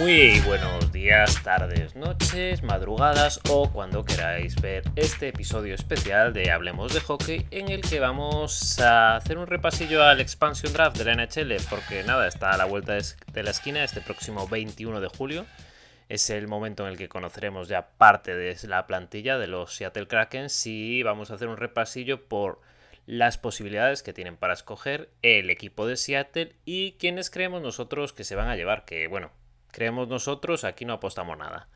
Muy buenos días, tardes, noches, madrugadas o cuando queráis ver este episodio especial de Hablemos de Hockey en el que vamos a hacer un repasillo al expansion draft de la NHL porque nada, está a la vuelta de la esquina este próximo 21 de julio. Es el momento en el que conoceremos ya parte de la plantilla de los Seattle Kraken y vamos a hacer un repasillo por las posibilidades que tienen para escoger el equipo de Seattle y quienes creemos nosotros que se van a llevar, que bueno, creemos nosotros, aquí no apostamos nada.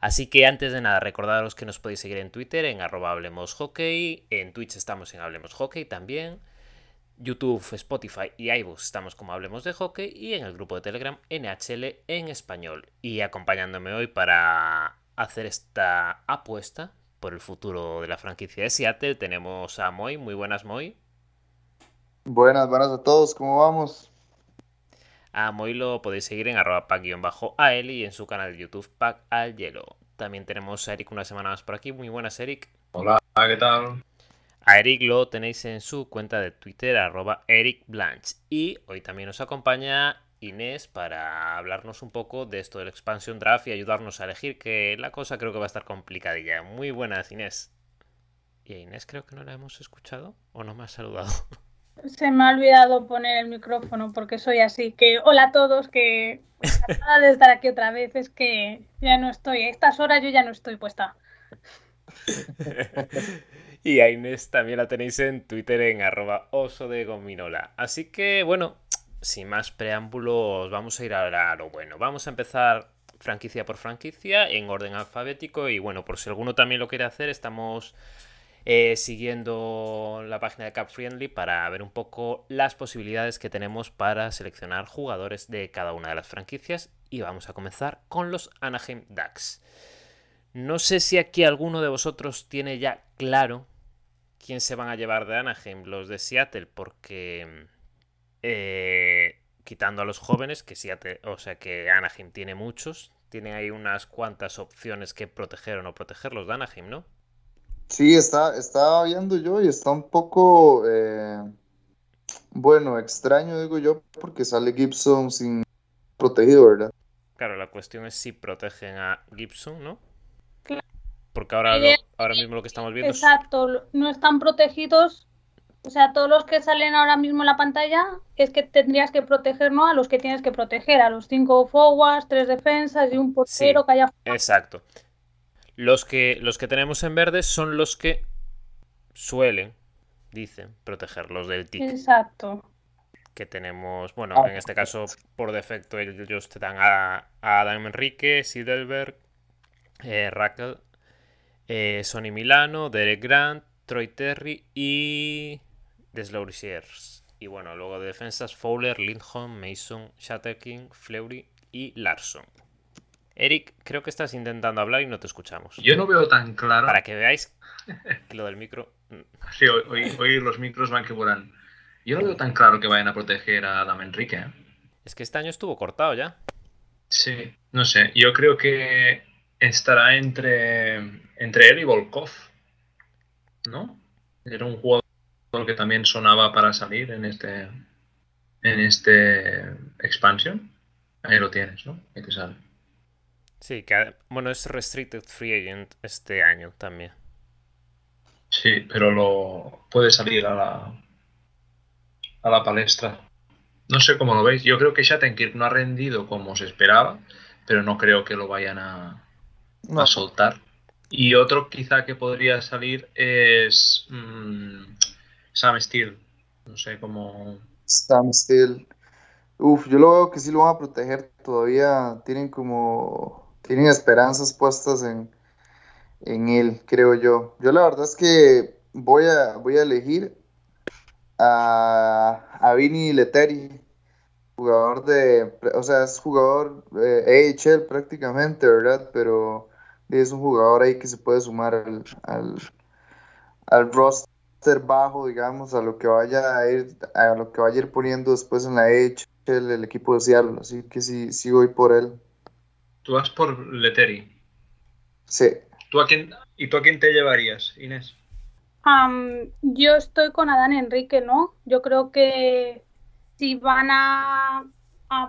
Así que antes de nada, recordaros que nos podéis seguir en Twitter en arroba Hablemos Hockey, en Twitch estamos en Hablemos Hockey también, YouTube, Spotify y iVoox estamos como Hablemos de Hockey y en el grupo de Telegram NHL en español. Y acompañándome hoy para hacer esta apuesta por el futuro de la franquicia de Seattle tenemos a Moy. Muy buenas, Moy. Buenas, buenas a todos, ¿cómo vamos? A Moy lo podéis seguir en arroba pack-al y en su canal de YouTube pack al hielo. También tenemos a Eric una semana más por aquí. Muy buenas, Eric. Hola, ¿qué tal? A Eric lo tenéis en su cuenta de Twitter, arroba Eric Blanche. Y hoy también nos acompaña Inés para hablarnos un poco de esto del expansion draft y ayudarnos a elegir, que la cosa creo que va a estar complicadilla. Muy buenas, Inés. ¿Y a Inés creo que no la hemos escuchado o no me ha saludado? Se me ha olvidado poner el micrófono porque soy así. Que hola a todos, que acaba de estar aquí otra vez. Es que ya no estoy. A estas horas yo ya no estoy puesta. y a Inés también la tenéis en Twitter en arroba oso de gominola. Así que bueno, sin más preámbulos, vamos a ir a lo bueno. Vamos a empezar franquicia por franquicia en orden alfabético y bueno, por si alguno también lo quiere hacer, estamos eh, siguiendo la página de Cap Friendly para ver un poco las posibilidades que tenemos para seleccionar jugadores de cada una de las franquicias y vamos a comenzar con los Anaheim Ducks. No sé si aquí alguno de vosotros tiene ya claro quién se van a llevar de Anaheim, los de Seattle, porque eh, quitando a los jóvenes, que Seattle, o sea que Anaheim tiene muchos, tiene ahí unas cuantas opciones que proteger o no proteger los de Anaheim, ¿no? Sí, está, estaba viendo yo y está un poco, eh, bueno, extraño, digo yo, porque sale Gibson sin protegido, ¿verdad? Claro, la cuestión es si protegen a Gibson, ¿no? Porque ahora, ahora mismo lo que estamos viendo Exacto, no están protegidos, o sea, todos los que salen ahora mismo en la pantalla es que tendrías que proteger, ¿no? A los que tienes que proteger, a los cinco forwards, tres defensas y un portero que haya... Exacto. Los que, los que tenemos en verde son los que suelen, dicen, protegerlos del tic. Exacto. Que tenemos, bueno, en este caso, por defecto, ellos te dan a, Adam Enrique, Sidelberg, eh, Raquel, eh, Sonny Milano, Derek Grant, Troy Terry y Deslaurisers. Y bueno, luego de defensas, Fowler, Lindholm, Mason, Shatterking, Fleury y Larson. Eric, creo que estás intentando hablar y no te escuchamos. Yo no veo tan claro. Para que veáis lo del micro. Mm. Sí, hoy, los micros van que vuelan. Yo no veo tan claro que vayan a proteger a Adam Enrique. ¿eh? Es que este año estuvo cortado ya. Sí, no sé. Yo creo que estará entre, entre él y Volkov. ¿No? Era un jugador que también sonaba para salir en este en este expansion. Ahí lo tienes, ¿no? Ahí te sale. Sí, que bueno, es Restricted Free Agent este año también. Sí, pero lo puede salir a la a la palestra. No sé cómo lo veis. Yo creo que Shattenkirk no ha rendido como se esperaba, pero no creo que lo vayan a, a soltar. Y otro quizá que podría salir es mm, Sam Steele. No sé cómo. Sam Steele. Uf, yo lo veo que sí lo van a proteger. Todavía tienen como tienen esperanzas puestas en, en él, creo yo. Yo la verdad es que voy a, voy a elegir a, a Vini Leteri, jugador de, o sea, es jugador eh, AHL prácticamente, ¿verdad? Pero es un jugador ahí que se puede sumar al, al, al roster bajo, digamos, a lo que vaya a ir, a lo que vaya ir poniendo después en la AHL el equipo de Seattle, así que sí, sí voy por él. Tú vas por Leteri. Sí. ¿Tú a quién, ¿Y tú a quién te llevarías, Inés? yo estoy con Adán Enrique, ¿no? Yo creo que si van a,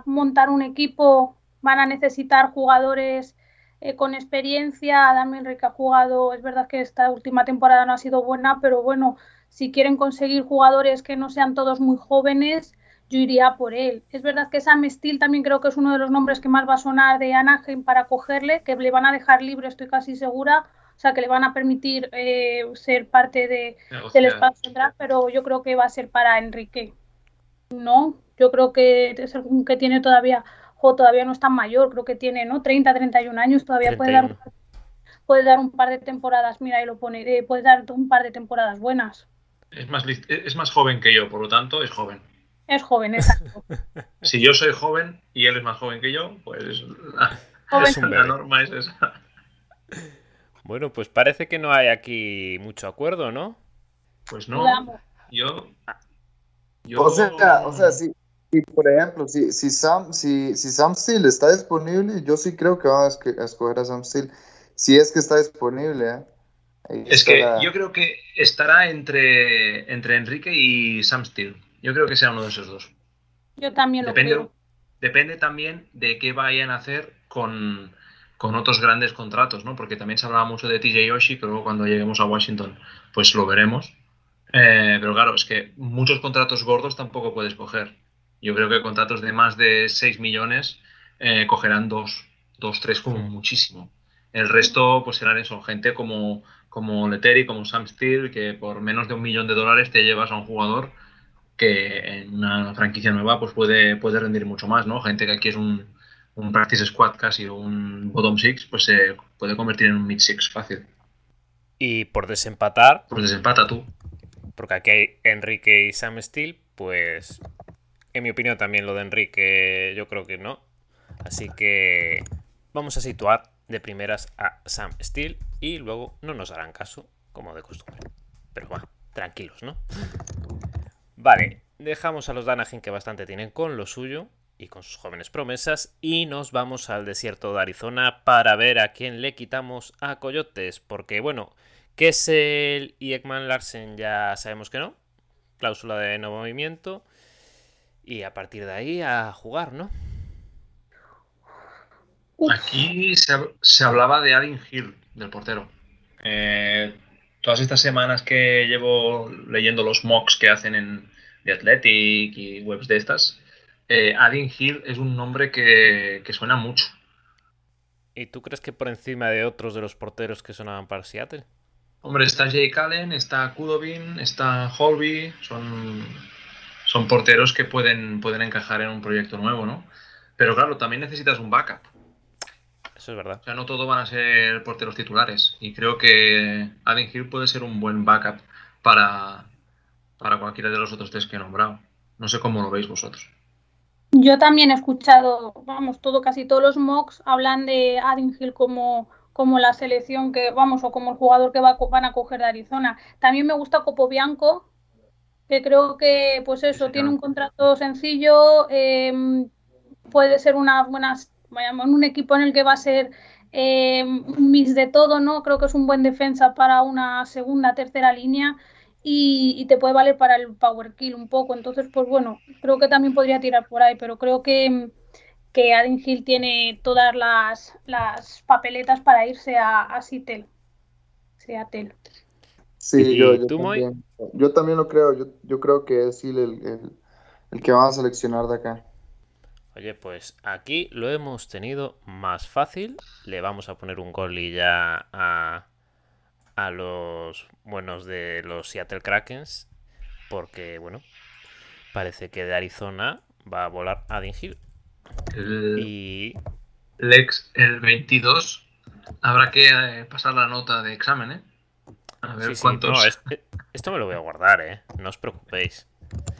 montar un equipo van a necesitar jugadores eh, con experiencia. Adam Enrique ha jugado, es verdad que esta última temporada no ha sido buena, pero bueno, si quieren conseguir jugadores que no sean todos muy jóvenes, yo iría por él. Es verdad que Sam Steele también creo que es uno de los nombres que más va a sonar de Anaheim para cogerle, que le van a dejar libre, estoy casi segura. O sea, que le van a permitir eh, ser parte de, del espacio draft, pero yo creo que va a ser para Enrique. No, yo creo que es el que tiene todavía todavía no es tan mayor, creo que tiene, ¿no? 30, 31 años, todavía puede dar, puede dar un par de temporadas, mira, ahí lo pone, eh, puede dar un par de temporadas buenas. Es más, es más joven que yo, por lo tanto, es joven. Es joven, exacto. si yo soy joven y él es más joven que yo, pues la, norma es esa. Bueno, pues parece que no hay aquí mucho acuerdo, ¿no? Pues no. Yo, yo... O sea, o sea, sí, y por ejemplo, si, si, Sam, si, si Sam Steele está disponible, yo sí creo que van a, escoger a Sam Steele. Si es que está disponible. ¿eh? Es que yo creo que estará entre, entre Enrique y Sam Steele. Yo creo que sea uno de esos dos. Yo también depende, lo creo. Depende también de qué vayan a hacer con, con otros grandes contratos, ¿no? Porque también se hablaba mucho de TJ Yoshi, pero luego cuando lleguemos a Washington, pues lo veremos. Eh, pero claro, es que muchos contratos gordos tampoco puedes coger. Yo creo que contratos de más de 6 millones eh, cogerán dos, dos, tres como muchísimo. El resto pues serán eso, gente como, como Leteri, como Sam Steele, que por menos de un millón de dólares te llevas a un jugador que en una franquicia nueva pues puede, puede rendir mucho más, ¿no? Gente que aquí es un, un practice squad casi o un bottom six, pues se puede convertir en un mid six fácil. Y por desempatar. Pues desempata tú. Porque aquí hay Enrique y Sam Steele, pues en mi opinión también lo de Enrique yo creo que no. Así que vamos a situar de primeras a Sam Steele y luego no nos harán caso, como de costumbre. Pero bueno, tranquilos, ¿no? Vale, dejamos a los Danahin que bastante tienen con lo suyo y con sus jóvenes promesas y nos vamos al desierto de Arizona para ver a quién le quitamos a Coyotes. Porque bueno, Kessel y Ekman Larsen ya sabemos que no. Cláusula de no movimiento. Y a partir de ahí a jugar, ¿no? Aquí se, hablaba de Adin Hill, del portero. Eh, todas estas semanas que llevo leyendo los mocks que hacen en The Athletic y webs de estas, eh, Adin Hill es un nombre que, suena mucho. ¿Y tú crees que por encima de otros de los porteros que sonaban para Seattle? Hombre, está Jake Allen, está Kudobin, está Holby, son son porteros que pueden, pueden encajar en un proyecto nuevo, ¿no? Pero claro, también necesitas un backup. Eso es verdad. O sea, no todos van a ser porteros titulares. Y creo que Adin Hill puede ser un buen backup para, para cualquiera de los otros tres que he nombrado. No sé cómo lo veis vosotros. Yo también he escuchado, vamos, todo, casi todos los mocks hablan de Adin Hill como, como la selección que, vamos, o como el jugador que va, van a coger de Arizona. También me gusta Copo Bianco, que creo que, pues eso, tiene un contrato sencillo, em, puede ser una buena, un equipo en el que va a ser eh, mix de todo, ¿no? Creo que es un buen defensa para una segunda, tercera línea y, te puede valer para el power kill un poco. Entonces, pues bueno, creo que también podría tirar por ahí, pero creo que, que Adin Hill tiene todas las, las papeletas para irse a, a Seattle. Seattle. Sí, yo, también, yo, también, lo creo. Yo, yo creo que es el, el, el, que vamos a seleccionar de acá. Oye, pues aquí lo hemos tenido más fácil. Le vamos a poner un gol y ya a, a los buenos de los Seattle Krakens. Porque, bueno, parece que de Arizona va a volar a Hill. El, y... Lex, el 22, habrá que eh, pasar la nota de examen, ¿eh? A ver cuántos. Esto me lo voy a guardar, ¿eh? No os preocupéis.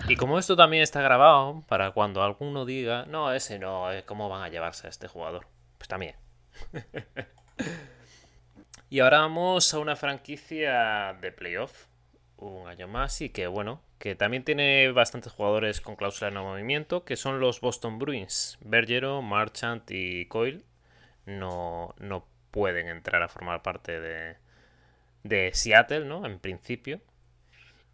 Y como esto también está grabado, para cuando alguno diga, no, ese no, eh, ¿cómo van a llevarse a este jugador? Pues también. y ahora vamos a una franquicia de playoff, un año más, y que bueno, que también tiene bastantes jugadores con cláusula de no movimiento, que son los Boston Bruins. Bergero, Marchant y Coyle no, no pueden entrar a formar parte de, de Seattle, ¿no? En principio.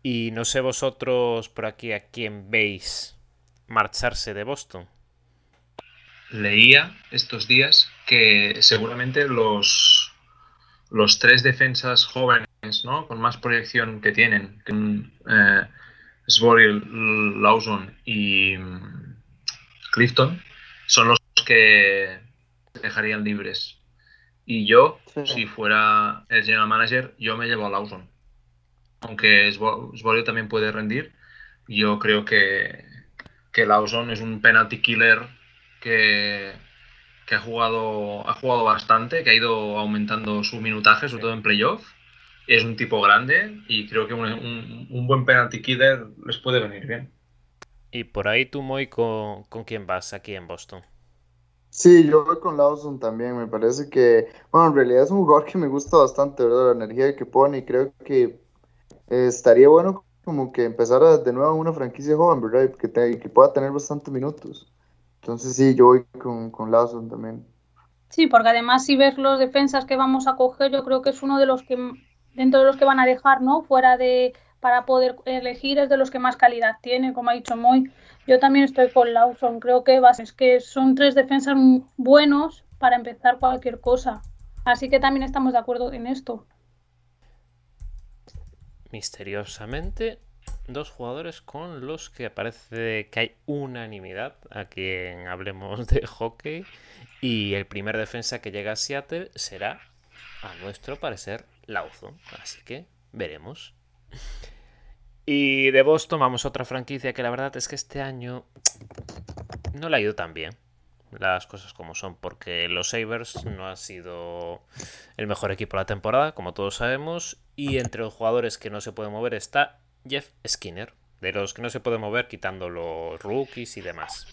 Y no sé vosotros por aquí a quién veis marcharse de Boston. leía estos días que seguramente los, los tres defensas jóvenes, ¿no? Con más proyección que tienen, que, eh, Lawson y mm, Clifton, son los que dejarían libres. Y yo, si fuera el general manager, yo me llevo a Lawson. Aunque Svorio también puede rendir, yo creo que, que Lawson es un penalty killer que, que, ha, jugado, ha jugado bastante, que ha ido aumentando su minutaje, sobre todo en playoff. Es un tipo grande y creo que un, un, buen penalty killer les puede venir bien. Y por ahí tú, Moy, ¿con, ¿con quién vas aquí en Boston? Sí, yo voy con Lawson también. Me parece que, bueno, en realidad es un jugador que me gusta bastante, ¿verdad? La energía que pone y creo que eh, estaría bueno como que empezara de nuevo una franquicia joven, ¿verdad? Que, que pueda tener bastantes minutos. Entonces sí, yo voy con, con Lawson también. Sí, porque además si ves los defensas que vamos a coger, yo creo que es uno de los que, dentro de los que van a dejar, ¿no? Fuera de, para poder elegir, es de los que más calidad tiene, como ha dicho Moy. Yo también estoy con Lawson. Creo que es que son tres defensas buenos para empezar cualquier cosa. Así que también estamos de acuerdo en esto. Misteriosamente, dos jugadores con los que parece que hay unanimidad a quien hablemos de hockey. Y el primer defensa que llega a Seattle será, a nuestro parecer, Lawson. Así que veremos. Y de Boston vamos a otra franquicia que la verdad es que este año no le ha ido tan bien. Las cosas como son, porque los Sabres no han sido el mejor equipo de la temporada, como todos sabemos. Y entre los jugadores que no se pueden mover está Jeff Skinner, de los que no se pueden mover, quitando los rookies y demás.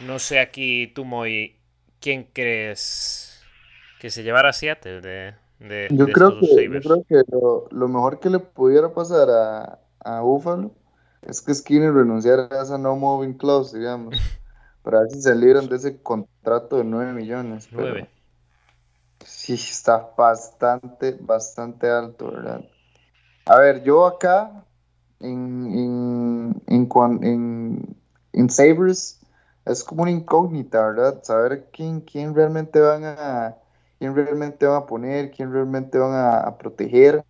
No sé aquí, tú, Moy, ¿quién crees que se llevará a Seattle de, de, yo, creo que, yo creo que lo mejor que le pudiera pasar a, a Buffalo es que Skinner renunciara a esa no moving clause, digamos, para ver si se libran de ese contrato de 9 millones. 9. Sí, está bastante, bastante alto, ¿verdad? A ver, yo acá en, en, en, en, Sabres es como una incógnita, ¿verdad? Saber quién, quién realmente van a quién realmente van a poner, quién realmente van a, proteger.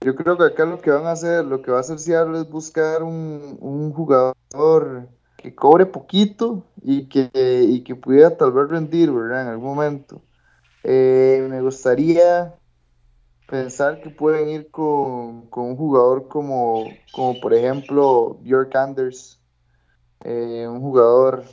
Yo creo que acá lo que van a hacer, lo que va a hacer Seattle es buscar un, jugador que cobre poquito y que, y que pudiera tal vez rendir, ¿verdad? En algún momento. Eh, me gustaría pensar que pueden ir con, un jugador como, como por ejemplo Björk Anders, eh, un jugador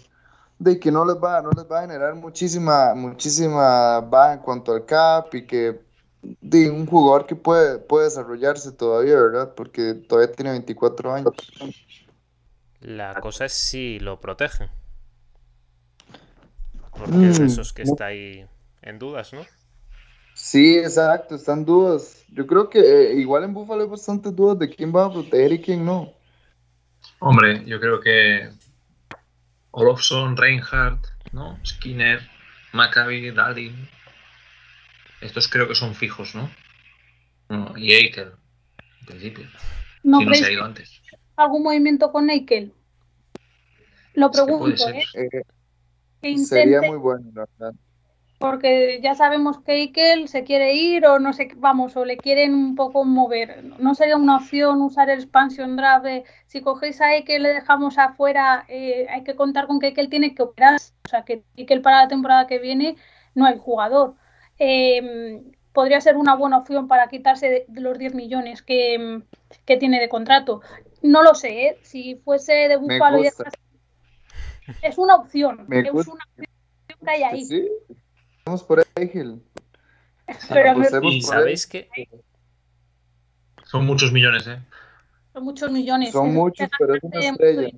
de que no les va, no les va a generar muchísima, muchísima baja en cuanto al cap y que de un jugador que puede, puede desarrollarse todavía, ¿verdad? Porque todavía tiene 24 años. La cosa es si lo protegen. Porque es mm, esos que está ahí en dudas, ¿no? Sí, exacto, están dudas. Yo creo que eh, igual en Buffalo hay bastantes dudas de quién va a proteger y quién no. Hombre, yo creo que Olofsson, Reinhardt, ¿no? Skinner, Maccabi, Dalin, estos creo que son fijos, ¿no? y Eikel, en principio. No, si no se ha ido antes. ¿Algún movimiento con Eikel? Lo pregunto, ¿eh? eh sería muy bueno, la verdad. Porque ya sabemos que Eikel se quiere ir o no sé, vamos, o le quieren un poco mover. No sería una opción usar el expansion draft si cogéis a Eikel y le dejamos afuera, eh, hay que contar con que Eikel tiene que operar. O sea, que Eikel para la temporada que viene no hay jugador. Em, podría ser una buena opción para quitarse de, los 10 millones que, tiene de contrato. No lo sé, ¿eh? si fuese de Búfalo y Es una opción, es una opción que hay ahí. Sí, vamos por ahí, Gil. y sabéis que son muchos millones, ¿eh? Son muchos millones. Son muchos, pero es una estrella.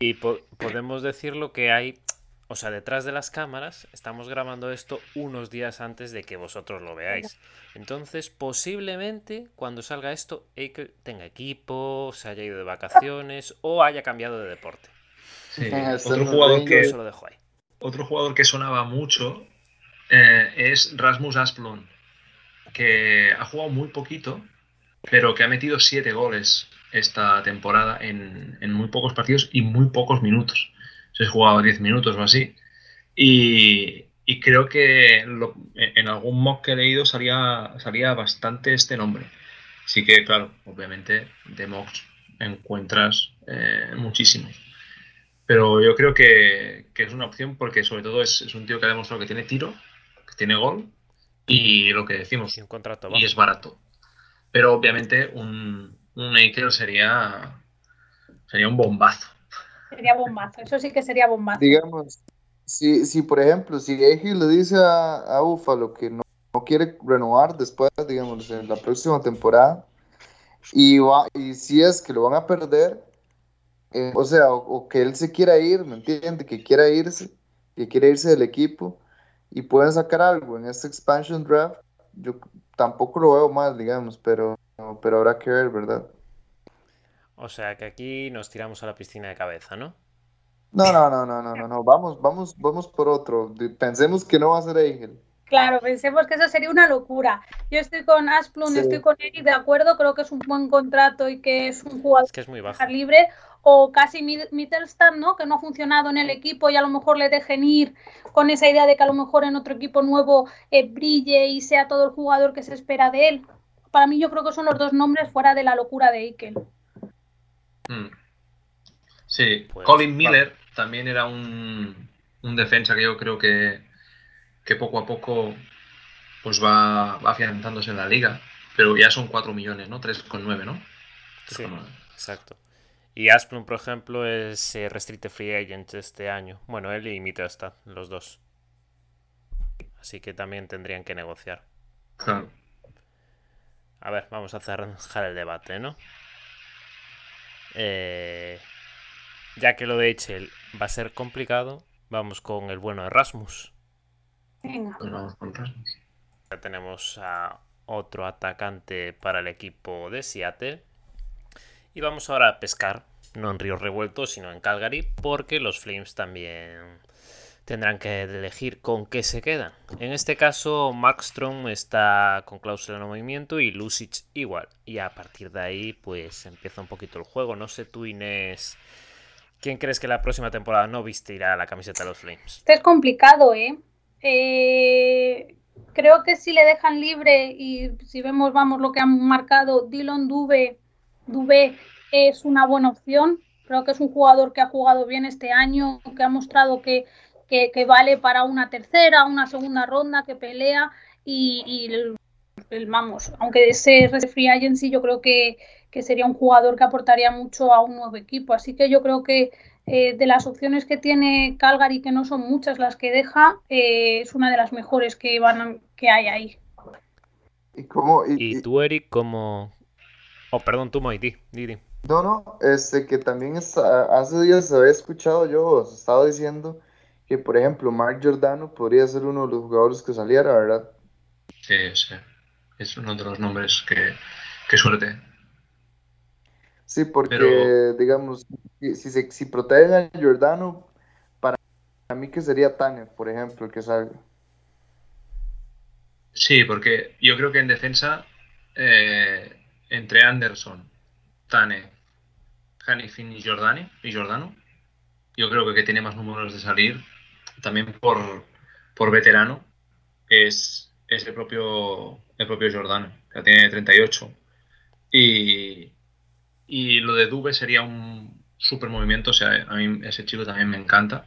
Y podemos decir lo que hay o sea, detrás de las cámaras estamos grabando esto unos días antes de que vosotros lo veáis. Entonces, posiblemente cuando salga esto, Eichel tenga equipo, se haya ido de vacaciones o haya cambiado de deporte. Sí. otro, jugador que, lo dejo ahí. otro jugador que sonaba mucho eh, es Rasmus Asplund, que ha jugado muy poquito, pero que ha metido siete goles esta temporada en, en muy pocos partidos y muy pocos minutos se ha jugado 10 minutos o así. Y, y creo que en algún mock que he leído salía, salía bastante este nombre. Sí que, claro, obviamente de mocks encuentras eh, muchísimos. Pero yo creo que, es una opción porque sobre todo es, un tío que ha demostrado que tiene tiro, que tiene gol y lo que decimos, y, un contrato y es barato. Pero obviamente un, un sería, sería un bombazo. Sería bombazo, eso sí que sería bombazo. Digamos, si, si por ejemplo, si Eji le dice a, a Búfalo que no, quiere renovar después, digamos, en la próxima temporada, y, va, y si es que lo van a perder, eh, o sea, o, que él se quiera ir, ¿me entiende? Que quiera irse, que quiera irse del equipo y pueden sacar algo en este expansion draft, yo tampoco lo veo mal, digamos, pero, pero habrá que ver, ¿verdad? O sea que aquí nos tiramos a la piscina de cabeza, ¿no? No, no, no, no, no, no, no. Vamos, vamos, vamos por otro. Pensemos que no va a ser Angel. Claro, pensemos que eso sería una locura. Yo estoy con Asplund, estoy con Eric de acuerdo, creo que es un buen contrato y que es un jugador que es muy bajo. libre. O casi Mittelstand, ¿no? Que no ha funcionado en el equipo y a lo mejor le dejen ir con esa idea de que a lo mejor en otro equipo nuevo eh, brille y sea todo el jugador que se espera de él. Para mí yo creo que son los dos nombres fuera de la locura de Eikel. Hmm. Sí, pues, Colin Miller también era un, defensa que yo creo que, que poco a poco pues va, va, afianzándose en la liga. Pero ya son 4 millones, ¿no? 3,9, ¿no? Sí, exacto. Y Asplund, por ejemplo, es eh, Restricted Free Agent este año. Bueno, él y Mittelstadt, los dos. Así que también tendrían que negociar. Claro. A ver, vamos a cerrar el debate, ¿no? Eh, ya que lo de Echel va a ser complicado, vamos con el bueno de Rasmus. Venga. Pues ya tenemos a otro atacante para el equipo de Seattle. Y vamos ahora a pescar, no en Ríos Revueltos, sino en Calgary, porque los Flames también tendrán que elegir con qué se quedan. En este caso, Maxstrom está con cláusula de movimiento y Lucic igual. Y a partir de ahí, pues empieza un poquito el juego. No sé tú, Inés, ¿quién crees que la próxima temporada no vestirá la camiseta de los Flames? Esto es complicado, ¿eh? eh creo que si le dejan libre y si vemos, vamos, lo que han marcado, Dylan Dube, Dube es una buena opción. Creo que es un jugador que ha jugado bien este año, que ha mostrado que, que, vale para una tercera, una segunda ronda, que pelea y, el, vamos, aunque ese free agency yo creo que, sería un jugador que aportaría mucho a un nuevo equipo. Así que yo creo que eh, de las opciones que tiene Calgary, que no son muchas las que deja, eh, es una de las mejores que, van que hay ahí. ¿Y, cómo, y, tú, Eric, como... Oh, perdón, tú, Moiti, Didi. No, no, este que también hace días había escuchado yo, os estaba diciendo que, por ejemplo, Mark Giordano podría ser uno de los jugadores que saliera, ¿verdad? Sí, sí. Es uno de los nombres que, que suerte. Sí, porque, digamos, si, si, si, protegen a Giordano, para mí que sería Tane, por ejemplo, el que salga. Sí, porque yo creo que en defensa, eh, entre Anderson, Tane, Hanifin y Jordani, y Jordano, yo creo que, que tiene más números de salir también por, por veterano, es, es el propio el propio Jordan, que tiene 38. Y, y lo de Dube sería un super movimiento, o sea, a mí ese chico también me encanta,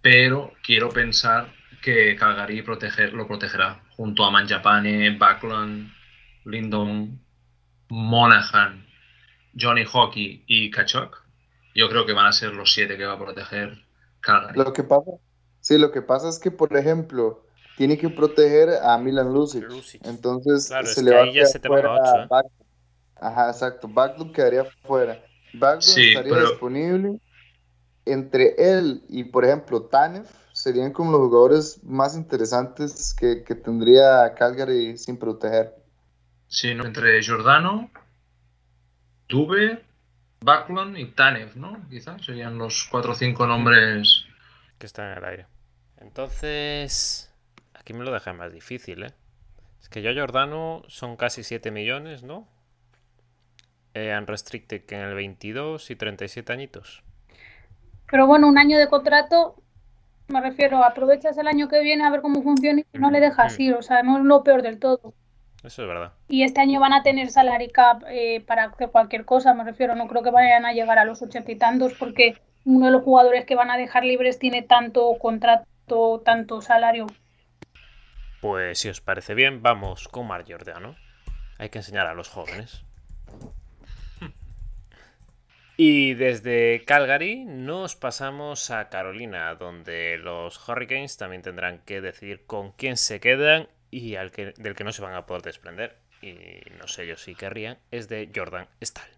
pero quiero pensar que Calgary proteger, lo protegerá junto a Manjapane, Backlund, Lindon, Monahan, Johnny Hockey y Kachuk. Yo creo que van a ser los siete que va a proteger Calgary. Lo que pasa, Sí, lo que pasa es que, por ejemplo, tiene que proteger a Milan Lucic. Entonces se le va a quedar fuera a ¿eh? Ajá, exacto. Backlund quedaría fuera. Backlund estaría disponible. Entre él y, por ejemplo, Tanev serían como los jugadores más interesantes que, tendría Calgary sin proteger. Sí, entre Giordano, Dube, Backlund y Tanev, ¿no? Quizás serían los cuatro o cinco nombres que están en el aire. Entonces, aquí me lo deja más difícil, ¿eh? Es que yo Jordano son casi 7 millones, ¿no? Eh, Unrestricted que en el 22 y 37 añitos. Pero bueno, un año de contrato Me refiero, aprovechas el año que viene a ver cómo funciona y no le dejas ir, o sea, no es lo peor del todo. Eso es verdad. Y este año van a tener salary cap eh, para hacer cualquier cosa, me refiero, no creo que vayan a llegar a los ochenta y tantos porque uno de los jugadores que van a dejar libres tiene tanto contrato, tanto salario. Pues si os parece bien, vamos con Mar Giordano. Hay que enseñar a los jóvenes. Y desde Calgary nos pasamos a Carolina, donde los Hurricanes también tendrán que decidir con quién se quedan y al que, del que no se van a poder desprender. Y no sé yo si querrían, es de Jordan Stahl.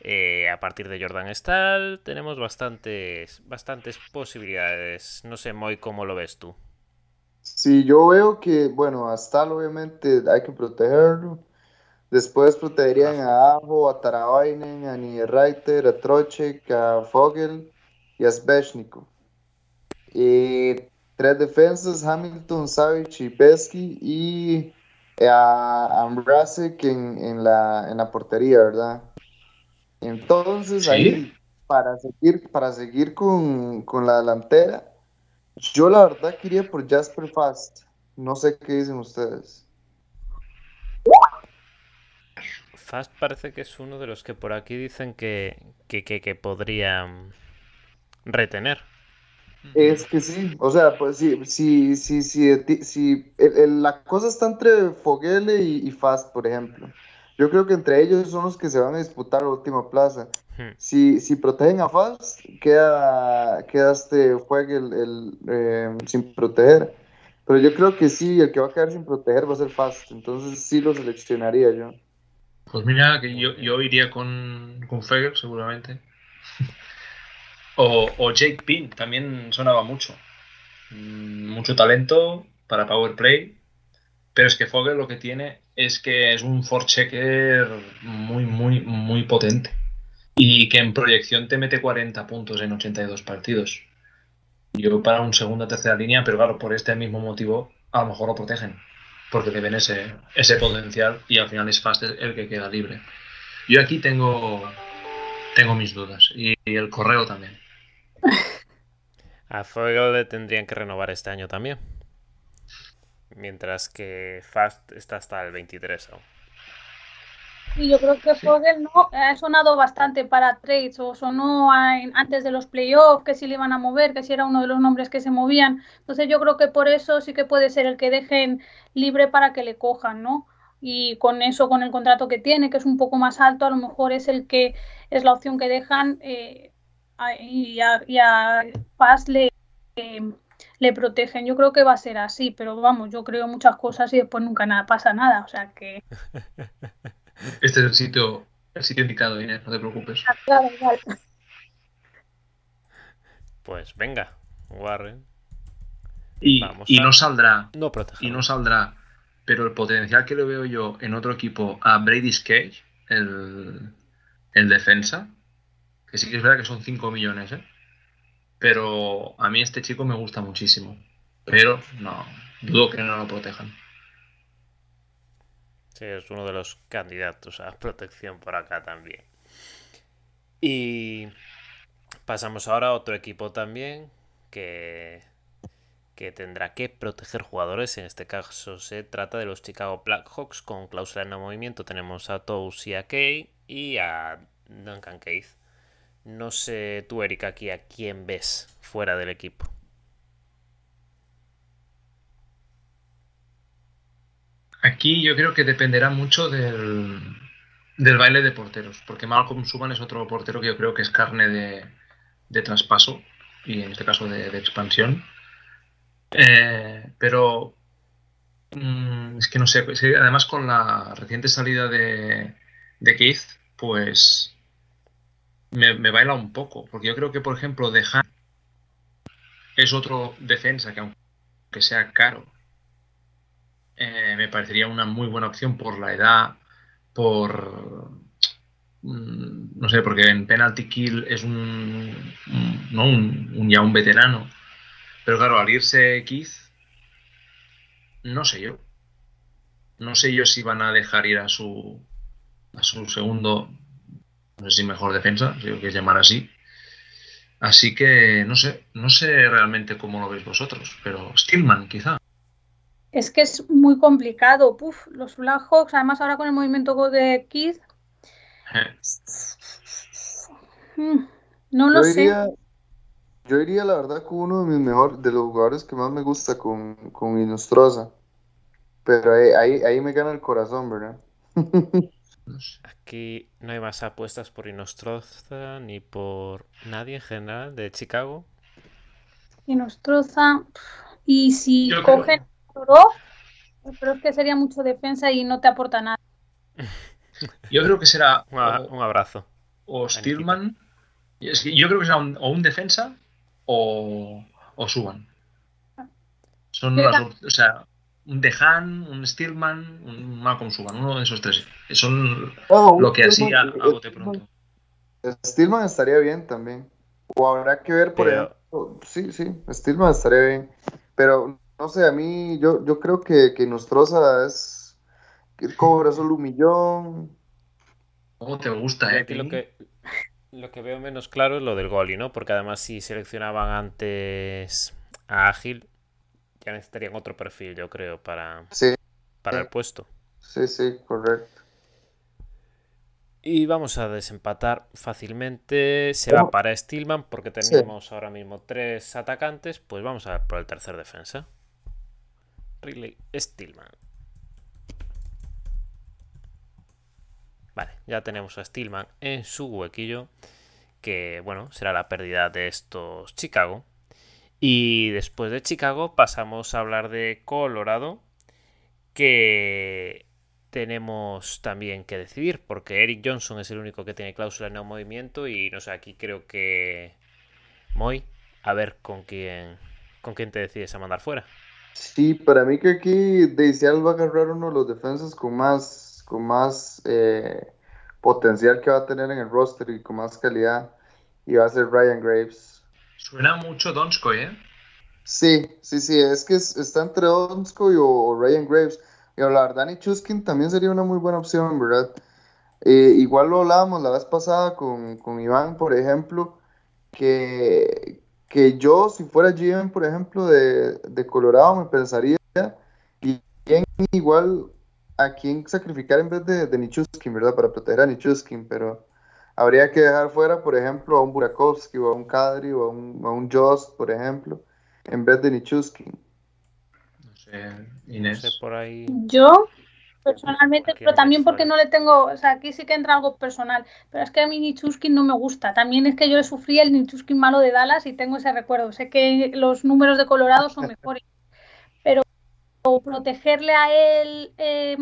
Eh, a partir de Jordan Stahl tenemos bastantes, bastantes posibilidades. No sé, Moy, ¿cómo lo ves tú? Sí, yo veo que, bueno, a Stahl obviamente hay que protegerlo Después protegerían a Ajo, a Taravainen, a Niederreiter, a Trocek, a Fogel y a Sveshnikov. Y tres defensas, Hamilton, Savage y Pesky y a Ambrasek en, en, la, en la portería, ¿verdad? Entonces ahí, para seguir, para seguir con, con la delantera, yo la verdad quería por Jasper Fast. No sé qué dicen ustedes. Fast parece que es uno de los que por aquí dicen que, que, que, podrían retener. Es que sí, o sea, pues sí, sí, sí, sí, sí la cosa está entre Foguele y, Fast, por ejemplo. Yo creo que entre ellos son los que se van a disputar la última plaza. Hmm. Si, si protegen a Fast, queda, queda este el, eh, sin proteger. Pero yo creo que sí, el que va a quedar sin proteger va a ser Fast. Entonces sí lo seleccionaría yo. Pues mira, que yo, yo iría con, con Feger seguramente. O, Jake Pin, también sonaba mucho. Mm, mucho talento para Power Play. Pero es que Fogel lo que tiene es que es un forechecker muy, muy, muy potente. Y que en proyección te mete 40 puntos en 82 partidos. Yo para un segunda tercera línea, pero claro, por este mismo motivo, a lo mejor lo protegen porque le ven ese, ese potencial y al final es Fast el que queda libre. Yo aquí tengo, tengo mis dudas y, el correo también. A Fuego le tendrían que renovar este año también. Mientras que Fast está hasta el 23 aún. Y yo creo que Fogel no ha sonado bastante para trades o sonó antes de los playoffs que si le iban a mover, que si era uno de los nombres que se movían. Entonces yo creo que por eso sí que puede ser el que dejen libre para que le cojan, ¿no? Y con eso, con el contrato que tiene, que es un poco más alto, a lo mejor es el que es la opción que dejan eh, y, a, Paz le, le protegen. Yo creo que va a ser así, pero vamos, yo creo muchas cosas y después nunca nada pasa nada, o sea que Este es el sitio, el sitio indicado, Inés, no te preocupes. Pues venga, Warren. Y, no saldrá. No y no saldrá. Pero el potencial que le veo yo en otro equipo a Brady Cage, el, el defensa, que sí que es verdad que son 5 millones, ¿eh? Pero a mí este chico me gusta muchísimo. Pero no, dudo que no lo protejan. Sí, es uno de los candidatos a protección por acá también. Y pasamos ahora a otro equipo también que, que tendrá que proteger jugadores. En este caso se trata de los Chicago Blackhawks con cláusula de no movimiento. Tenemos a Tous y a Kay y a Duncan Keith. No sé tú, Erika, aquí a quién ves fuera del equipo. Aquí yo creo que dependerá mucho del, del baile de porteros, porque Malcolm Subban es otro portero que yo creo que es carne de, traspaso y en este caso de, expansión. Eh, pero mm, es que no sé, además con la reciente salida de, de Keith, pues me, baila un poco, porque yo creo que, por ejemplo, dejar es otro defensa que aunque sea caro, eh, me parecería una muy buena opción por la edad, por... Mm, no sé, porque en Penalty Kill es un, ¿no? un, ya un veterano. Pero claro, al irse Keith, no sé yo. No sé yo si van a dejar ir a su, a su segundo, no sé si mejor defensa, si lo quieres llamar así, Así que no sé, no sé realmente cómo lo veis vosotros, pero Stillman quizá. Es que es muy complicado. Puf, los Blackhawks, además ahora con el movimiento de Keith. Eh, mm, No lo Yo sé. yo iría, la verdad, con uno de mis mejores, de los jugadores que más me gusta, con, con Inostroza. Pero ahí, ahí, ahí me gana el corazón, ¿verdad? no sé. Aquí no hay más apuestas por Inostroza ni por nadie en general de Chicago. Y nos troza. Y si Yo cogen a Torov, pero es que sería mucho defensa y no te aporta nada. Yo creo que será Un, a- o, un abrazo. o Stillman. y es que yo creo que será un- o un defensa o, o Suban. Son las o sea, un Dehan, un Stillman, un Malcolm Suban, uno de esos tres. Son Oh, lo que así a, Stillman- a bote pronto. Stillman estaría bien también. O habrá que ver, por Pero- ejemplo, sí, sí, Stillman estaría bien. Pero no sé, a mí, yo, yo creo que, que Nostroza es que cobra solo un millón. ¿Cómo te gusta, eh? lo que, lo que veo menos claro es lo del goalie, ¿no? Porque además si seleccionaban antes a Ágil, ya necesitarían otro perfil, yo creo, para, Sí, para el puesto. sí, sí, correcto. Y vamos a desempatar fácilmente. Se va para Stillman porque Sí. tenemos ahora mismo tres atacantes. Pues vamos a ver por el tercer defensa. Riley Stillman. Vale, ya tenemos a Stillman en su huequillo. Que bueno, será la pérdida de estos Chicago. Y después de Chicago pasamos a hablar de Colorado. Que tenemos también que decidir. Porque Eric Johnson es el único que tiene cláusula de no movimiento. Y no sé, aquí creo que. Moy, a ver con quién. con quién te decides a mandar fuera. Sí, para mí que aquí Deisial va a agarrar uno de los defensas con más, con más eh, potencial que va a tener en el roster y con más calidad. Y va a ser Ryan Graves. Suena mucho Donskoy, ¿eh? Sí, sí, sí, es que es- está entre Donskoy o, o Ryan Graves. Y hablar, Danny Chuskin también sería una muy buena opción, ¿verdad? Eh, igual lo hablábamos la vez pasada con, con Iván, por ejemplo, que, que yo, si fuera GM, por ejemplo, de, de Colorado, me pensaría quién igual a quién sacrificar en vez de, de Nichushkin, ¿verdad? Para proteger a Nichushkin, pero habría que dejar fuera, por ejemplo, a un Burakovsky o a un Kadri o a un, a un Jost, por ejemplo, en vez de Nichushkin. No sé, No Inés. sé por ahí. Yo, personalmente, ¿A quién pero también porque no le tengo, o sea, aquí sí que entra algo personal, pero es que a mí Nichushkin no me gusta. También es que yo le sufrí el Nichushkin malo de Dallas y tengo ese recuerdo. Sé que los números de Colorado son mejores, pero protegerle a él eh,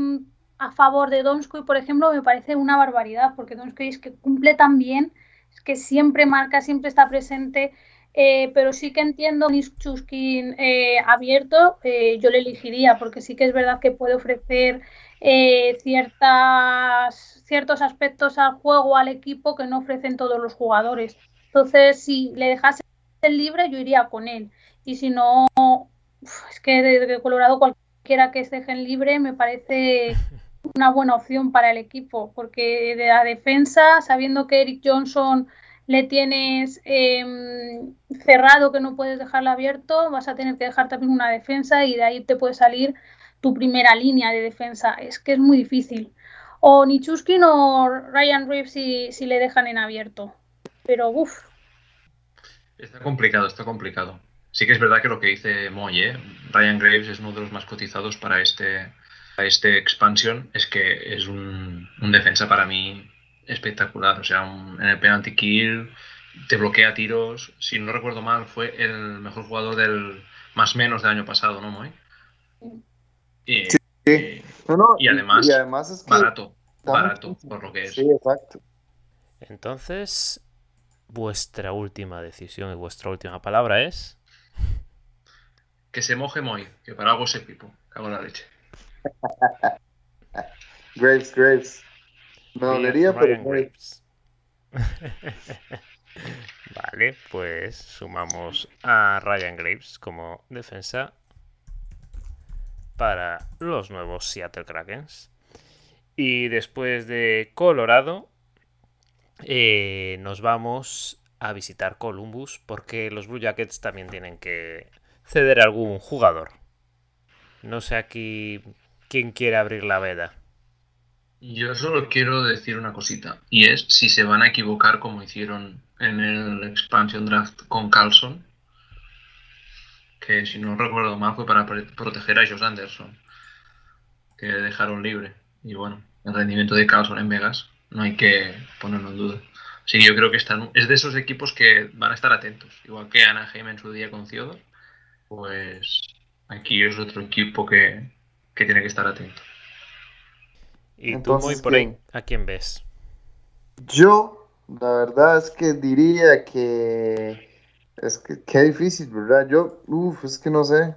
a favor de Donskoy, por ejemplo, me parece una barbaridad, porque Donskoy es que cumple tan bien, es que siempre marca, siempre está presente. Eh, pero sí que entiendo Nichushkin eh, abierto, eh, yo le elegiría, porque sí que es verdad que puede ofrecer eh, ciertas, ciertos aspectos al juego, al equipo, que no ofrecen todos los jugadores. Entonces, si le dejase libre, yo iría con él. Y si no, es que de, de Colorado cualquiera que se dejen libre me parece una buena opción para el equipo, porque de la defensa, sabiendo que Eric Johnson le tienes eh, cerrado que no puedes dejarlo abierto, vas a tener que dejar también una defensa y de ahí te puede salir tu primera línea de defensa. Es que es muy difícil. O Nichushkin o Ryan Reeves si, si le dejan en abierto. Pero uff, Está complicado, está complicado. Sí que es verdad que lo que dice Moy, ¿eh? Ryan Graves es uno de los más cotizados para este, este expansión. Es que es un, un defensa para mí espectacular. O sea, un- en el penalty kill te bloquea tiros. Si no recuerdo mal, fue el mejor jugador del más menos del año pasado, ¿no, Moy? Y, Sí. y No, no, Y además, y además es que barato, barato por lo que es. Sí, exacto. Entonces, vuestra última decisión y vuestra última palabra es. Que se moje Moy, que para algo se pipo. Cago en la leche. Graves, Graves. Me dolería, pero Graves. Vale, pues sumamos a Ryan Graves como defensa para los nuevos Seattle Krakens. Y después de Colorado, eh, nos vamos a visitar Columbus porque los Blue Jackets también tienen que ceder algún jugador. No sé aquí quién quiere abrir la veda. Yo solo quiero decir una cosita, y es si se van a equivocar como hicieron en el expansion draft con Carlson, que si no recuerdo mal fue para proteger a Josh Anderson, que dejaron libre. Y bueno, el rendimiento de Carlson en Vegas no hay que ponerlo en duda. Sí, yo creo que están, es de esos equipos que van a estar atentos, igual que Anaheim en su día con Theodore, pues aquí es otro equipo que, que tiene que estar atento. ¿Y tú, muy por ahí, a quién ves? Yo, la verdad es que diría que. Es que qué difícil, ¿verdad? Yo, uff, es que no sé.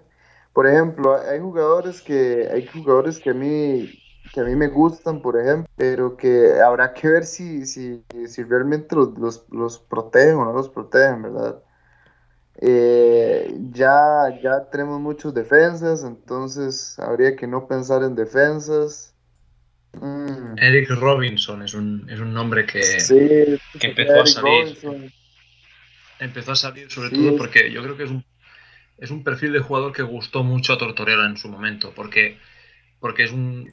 Por ejemplo, hay jugadores que hay jugadores que a mí que a mí me gustan, por ejemplo, pero que habrá que ver si, si, si realmente los, los, los, protegen o no los protegen, ¿verdad? Eh, ya, ya tenemos muchos defensas, entonces habría que no pensar en defensas. Mm. Eric Robinson es un, es un nombre que, que empezó a salir. Empezó a salir sobre todo porque yo creo que es un, es un perfil de jugador que gustó mucho a Tortorella en su momento, porque, porque es un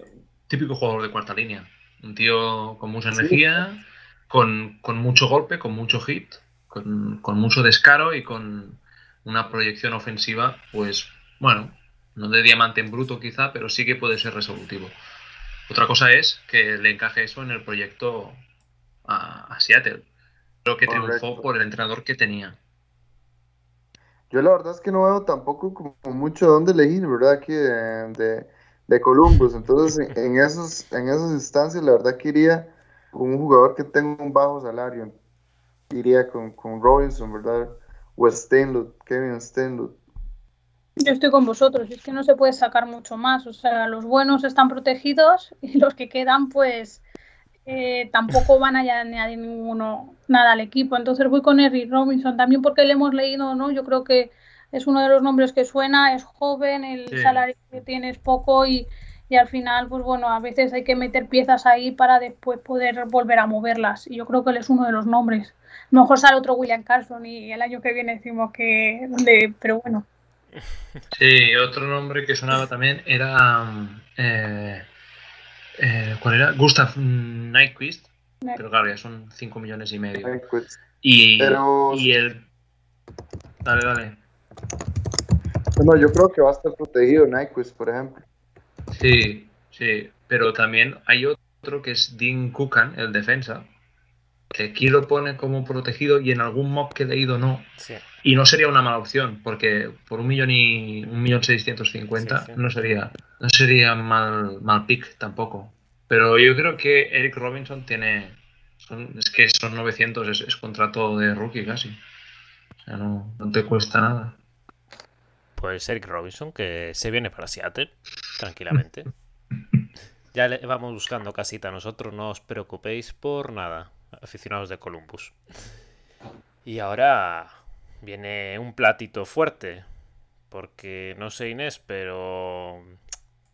típico jugador de cuarta línea. Un tío con mucha energía, con, con, mucho golpe, con mucho hit, con, con mucho descaro y con una proyección ofensiva, pues bueno, no de diamante en bruto quizá, pero sí que puede ser resolutivo. Otra cosa es que le encaje eso en el proyecto a, Seattle. Creo que triunfó por el entrenador que tenía. Yo la verdad es que no veo tampoco como mucho dónde elegir, ¿verdad? Aquí de, de, Columbus. Entonces, en, esos, en esas instancias, la verdad que iría con un jugador que tenga un bajo salario. Iría con, con Robinson, ¿verdad? O Stenlut, Kevin Stenlut. Yo estoy con vosotros, es que no se puede sacar mucho más. O sea, los buenos están protegidos y los que quedan, pues eh, tampoco van a añadir ninguno nada al equipo. Entonces voy con Eric Robinson también porque le hemos leído, ¿no? Yo creo que es uno de los nombres que suena, es joven, el salario que tiene es poco y, y, al final, pues bueno, a veces hay que meter piezas ahí para después poder volver a moverlas. Y yo creo que él es uno de los nombres. A lo mejor sale otro William Carson y el año que viene decimos que, pero bueno. Sí, otro nombre que sonaba también era. Eh, eh, ¿Cuál era? Gustav Nyquist. Pero claro, ya son 5 millones y medio. Y, y el. Dale, dale. No, yo creo que va a estar protegido Nyquist, por ejemplo. Sí, sí. Pero también hay otro que es Dean Kukan, el defensa. Que aquí lo pone como protegido y en algún mock que he leído no. Sí. Y no sería una mala opción, porque por un millón y un millón seiscientos cincuenta no sería, no sería mal, mal pick tampoco. Pero yo creo que Eric Robinson tiene. es que son 900, es, contrato de rookie casi. O sea, no, no te cuesta nada. Pues Eric Robinson, que se viene para Seattle, tranquilamente. ya le vamos buscando casita nosotros, no os preocupéis por nada, aficionados de Columbus. Y ahora viene un platito fuerte. Porque no sé Inés, pero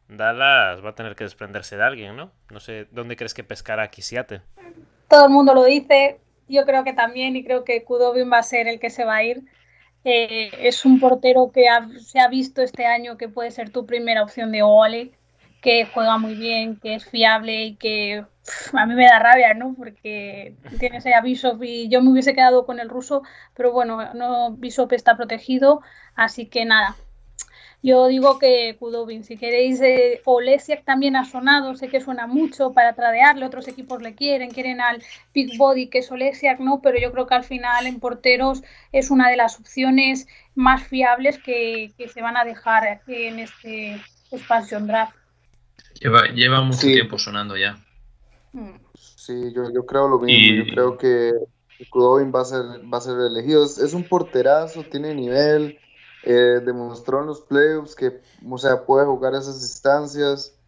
Dallas va a tener que desprenderse de alguien, ¿no? No sé, ¿dónde crees que pescará Seattle? Todo el mundo lo dice, yo creo que también, y creo que Kudobin va a ser el que se va a ir. Eh, es un portero que se ha visto este año que puede ser tu primera opción de Ole, que juega muy bien, que es fiable y que a mí me da rabia, ¿no? Porque tienes ahí a Bishop y yo me hubiese quedado con el ruso, pero bueno, no Bishop está protegido, así que nada. Yo digo que Kudobin, si queréis, eh, Olesiak también ha sonado, sé que suena mucho para tradearle, otros equipos le quieren, quieren al Big Body que es Olesiak, ¿no? Pero yo creo que al final en porteros es una de las opciones más fiables que, se van a dejar en este expansion draft. Lleva, mucho tiempo sonando ya. Sí, yo, yo creo lo mismo. Yo creo que Kudobin va a ser, va a ser elegido. Es, un porterazo, tiene nivel. Eh, demostró en los playoffs que, o sea, puede jugar esas instancias.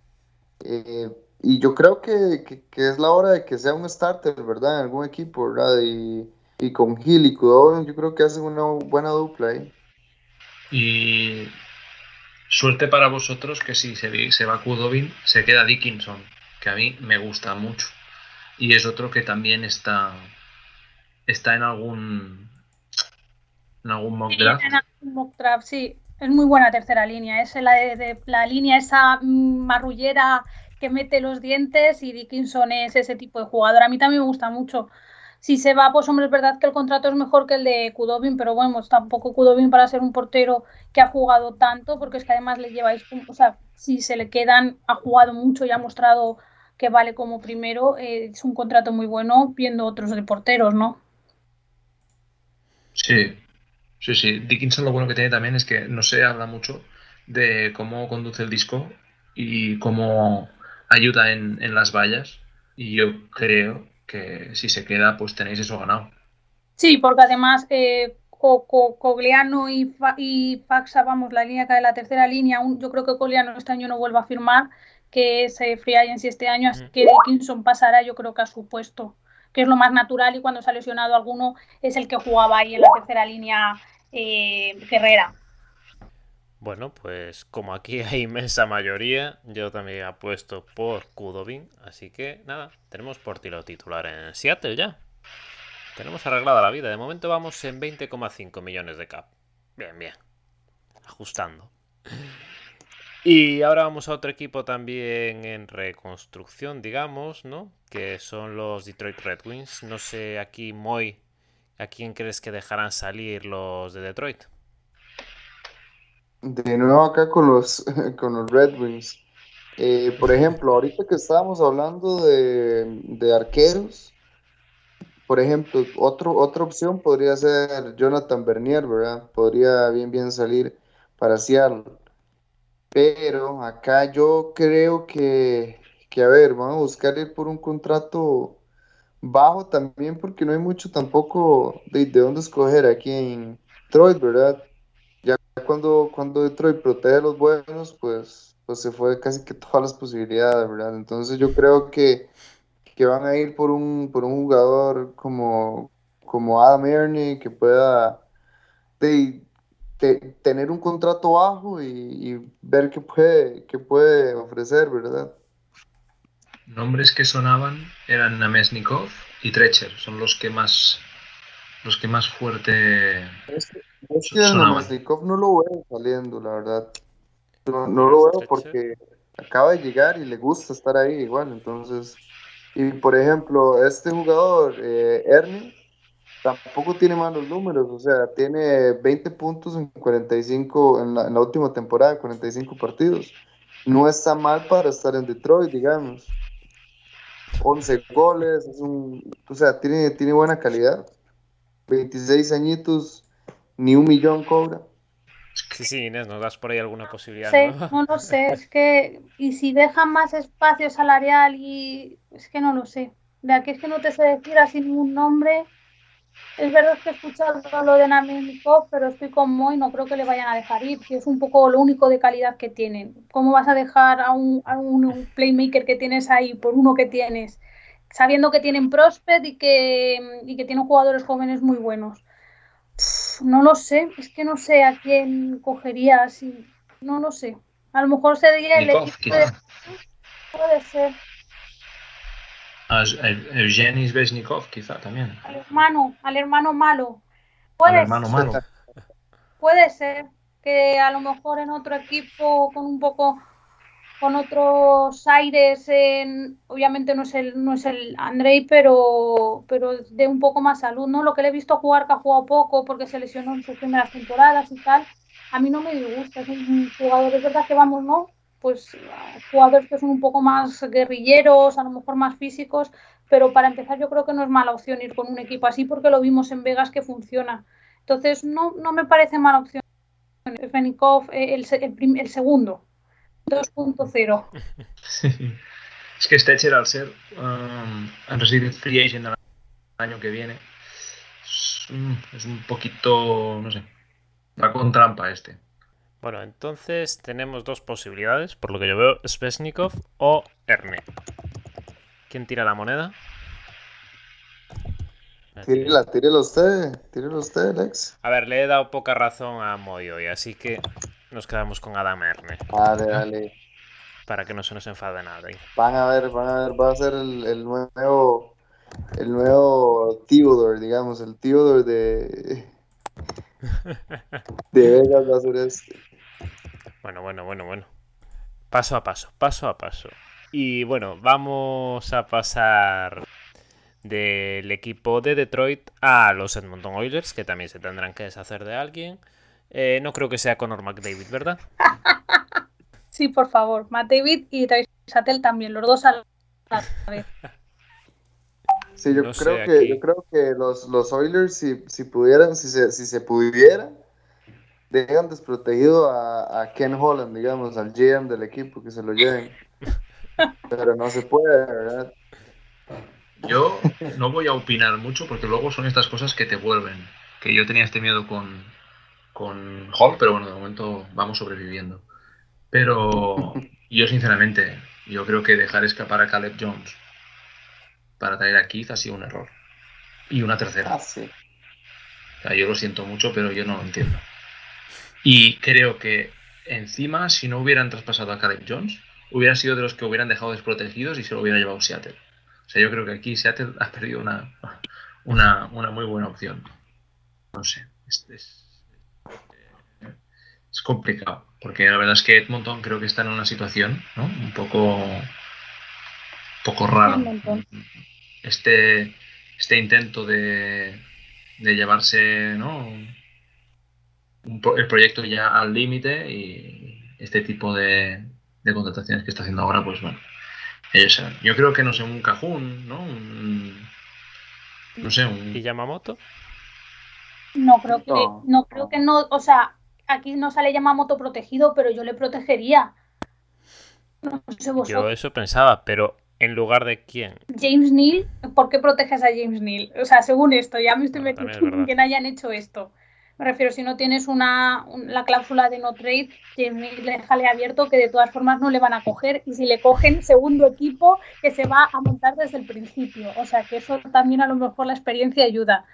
Eh, y yo creo que, es la hora de que sea un starter, ¿verdad? En algún equipo, ¿verdad? Y, con Gil y Kudobin, yo creo que hacen una buena dupla ahí. Y suerte para vosotros que si se, se va Kudobin, se queda Dickinson que a mí me gusta mucho. Y es otro que también está, está en algún en algún mock draft. En algún mock draft, sí. Es muy buena tercera línea. Es la, de, la línea esa marrullera que mete los dientes y Dickinson es ese tipo de jugador. A mí también me gusta mucho. Si se va, pues hombre, es verdad que el contrato es mejor que el de Kudobin, pero bueno, tampoco Kudobin para ser un portero que ha jugado tanto, porque es que además le lleváis, o sea, si se le quedan, ha jugado mucho y ha mostrado que vale como primero, eh, es un contrato muy bueno viendo otros de porteros, ¿no? Sí, sí, sí. Dickinson lo bueno que tiene también es que no se habla mucho de cómo conduce el disco y cómo ayuda en, en las vallas. Y yo creo que si se queda, pues tenéis eso ganado. Sí, porque además eh, Cogliano y, y, Faxa, vamos, la línea de la tercera línea, yo creo que Cogliano este año no vuelva a firmar, que es eh, Free Agency este año, así que Dickinson pasará yo creo que a su puesto, que es lo más natural y cuando se ha lesionado alguno es el que jugaba ahí en la tercera línea eh, Guerrera. Bueno, pues como aquí hay inmensa mayoría, yo también apuesto por Kudobin. Así que nada, tenemos por tiro titular en Seattle ya. Tenemos arreglada la vida. De momento vamos en 20,5 millones de cap. Bien, bien. Ajustando. Y ahora vamos a otro equipo también en reconstrucción, digamos, ¿no? Que son los Detroit Red Wings. No sé aquí, Moy, ¿a quién crees que dejarán salir los de Detroit? De nuevo acá con los, con los Red Wings. Eh, por ejemplo, ahorita que estábamos hablando de, arqueros, por ejemplo, otro, otra opción podría ser Jonathan Bernier, ¿verdad? Podría bien, bien salir para Seattle. Pero acá yo creo que, que, a ver, vamos a buscar ir por un contrato bajo también, porque no hay mucho tampoco de, de dónde escoger aquí en Detroit, ¿verdad? cuando, cuando Detroit protege a los buenos, pues, pues se fue casi que todas las posibilidades, ¿verdad? Entonces yo creo que, que van a ir por un, por un jugador como, como Adam Ernie, que pueda tener un contrato bajo y, ver qué puede, qué puede ofrecer, ¿verdad? Nombres que sonaban eran Namesnikov y Trecher, son los que más los que más fuerte es que no lo veo saliendo, la verdad. No, lo veo porque acaba de llegar y le gusta estar ahí igual, entonces. Y por ejemplo, este jugador, eh, Ernie, tampoco tiene malos números, o sea, tiene 20 puntos en 45, en la, en la última temporada, 45 partidos. No está mal para estar en Detroit, digamos. 11 goles, es un, o sea, tiene, tiene buena calidad. 26 añitos, ni un millón cobra. Sí, sí, Inés, ¿nos das por ahí alguna posibilidad? Sí, ¿no? lo sé, es que, y si dejan más espacio salarial y, es que no lo sé. De aquí es que no te sé decir así ningún nombre. Es verdad que he escuchado lo de Namenikov, pero estoy con Moy, no creo que le vayan a dejar ir, que es un poco lo único de calidad que tienen. ¿Cómo vas a dejar a un, a un playmaker que tienes ahí por uno que tienes? Sabiendo que tienen prospect y que, y que tienen jugadores jóvenes muy buenos no lo sé, es que no sé a quién cogería así, no lo sé. A lo mejor sería el equipo Puede ser. Evgeny Besnikov, quizá también. Al hermano, al hermano malo. Puede al hermano malo. Puede ser que a lo mejor en otro equipo con un poco con otros aires, en, obviamente no es el, no es el Andrei, pero, pero de un poco más salud, ¿no? Lo que le he visto jugar, que ha jugado poco porque se lesionó en sus primeras temporadas y tal, a mí no me disgusta, es un jugador, es verdad que vamos, ¿no? Pues jugadores que son un poco más guerrilleros, a lo mejor más físicos, pero para empezar yo creo que no es mala opción ir con un equipo así porque lo vimos en Vegas que funciona. Entonces no, no me parece mala opción. Fenikov, eh, el, segundo, 2.0. Es que Stetcher al ser um, Resident Free Agent el año que viene es, un poquito, no sé, va con trampa este. Bueno, entonces tenemos dos posibilidades, por lo que yo veo, Svesnikov o Erne. ¿Quién tira la moneda? Tírela, tírela usted, tírela usted, Alex. A ver, le he dado poca razón a Moy hoy, así que nos quedamos con Adam Erne. Vale, vale. Para que no se nos enfade nada. Van a ver, van a ver, va a ser el, nuevo el nuevo Theodore, digamos, el Theodore de, de Vegas va a ser este. Bueno, bueno, bueno, bueno. Paso a paso, paso a paso. Y bueno, vamos a pasar del equipo de Detroit a los Edmonton Oilers, que también se tendrán que deshacer de alguien. Eh, no creo que sea Conor McDavid, ¿verdad? Sí, por favor. McDavid y Travis Sattel también, los dos a la vez. Sí, yo, No sé, creo, que, aquí- yo creo que los, los Oilers, si, si pudieran, si se, si se pudiera, dejan desprotegido a, a Ken Holland, digamos, al GM del equipo, que se lo lleven. Pero no se puede, ¿verdad? Yo no voy a opinar mucho porque luego son estas cosas que te vuelven. Que yo tenía este miedo con, con Hall, pero bueno, de momento vamos sobreviviendo. Pero yo sinceramente, yo creo que dejar escapar a Caleb Jones para traer a Keith ha sido un error. Y una tercera. Ah, sí. O sea, yo lo siento mucho, pero yo no lo entiendo. Y creo que encima, si no hubieran traspasado a Caleb Jones, hubieran sido de los que hubieran dejado desprotegidos y se lo hubiera llevado Seattle. O sea, yo creo que aquí Seattle ha perdido una, una, una muy buena opción. No sé, es, es, es complicado. Porque la verdad es que Edmonton creo que está en una situación ¿no? un poco, un poco rara. Este, este intento de, de llevarse ¿no? Un pro- el proyecto ya al límite y este tipo de, de contrataciones que está haciendo ahora, pues bueno, ellos saben. Yo creo que no sé, un cajún, ¿no? Un- no sé, un, ¿Y Yamamoto? No creo que No. no creo que no, o sea, aquí no sale Yamamoto protegido, pero yo le protegería. No sé vosotros. Yo eso pensaba, pero ¿en lugar de quién? James Neal, ¿por qué proteges a James Neal? O sea, según esto, ya me estoy Bueno, metiendo es en que hayan hecho esto. Me refiero, si no tienes una, un- la cláusula de no trade, Neal déjale abierto que de todas formas no le van a coger y si le cogen, segundo equipo que se va a montar desde el principio. O sea, que eso también a lo mejor la experiencia ayuda.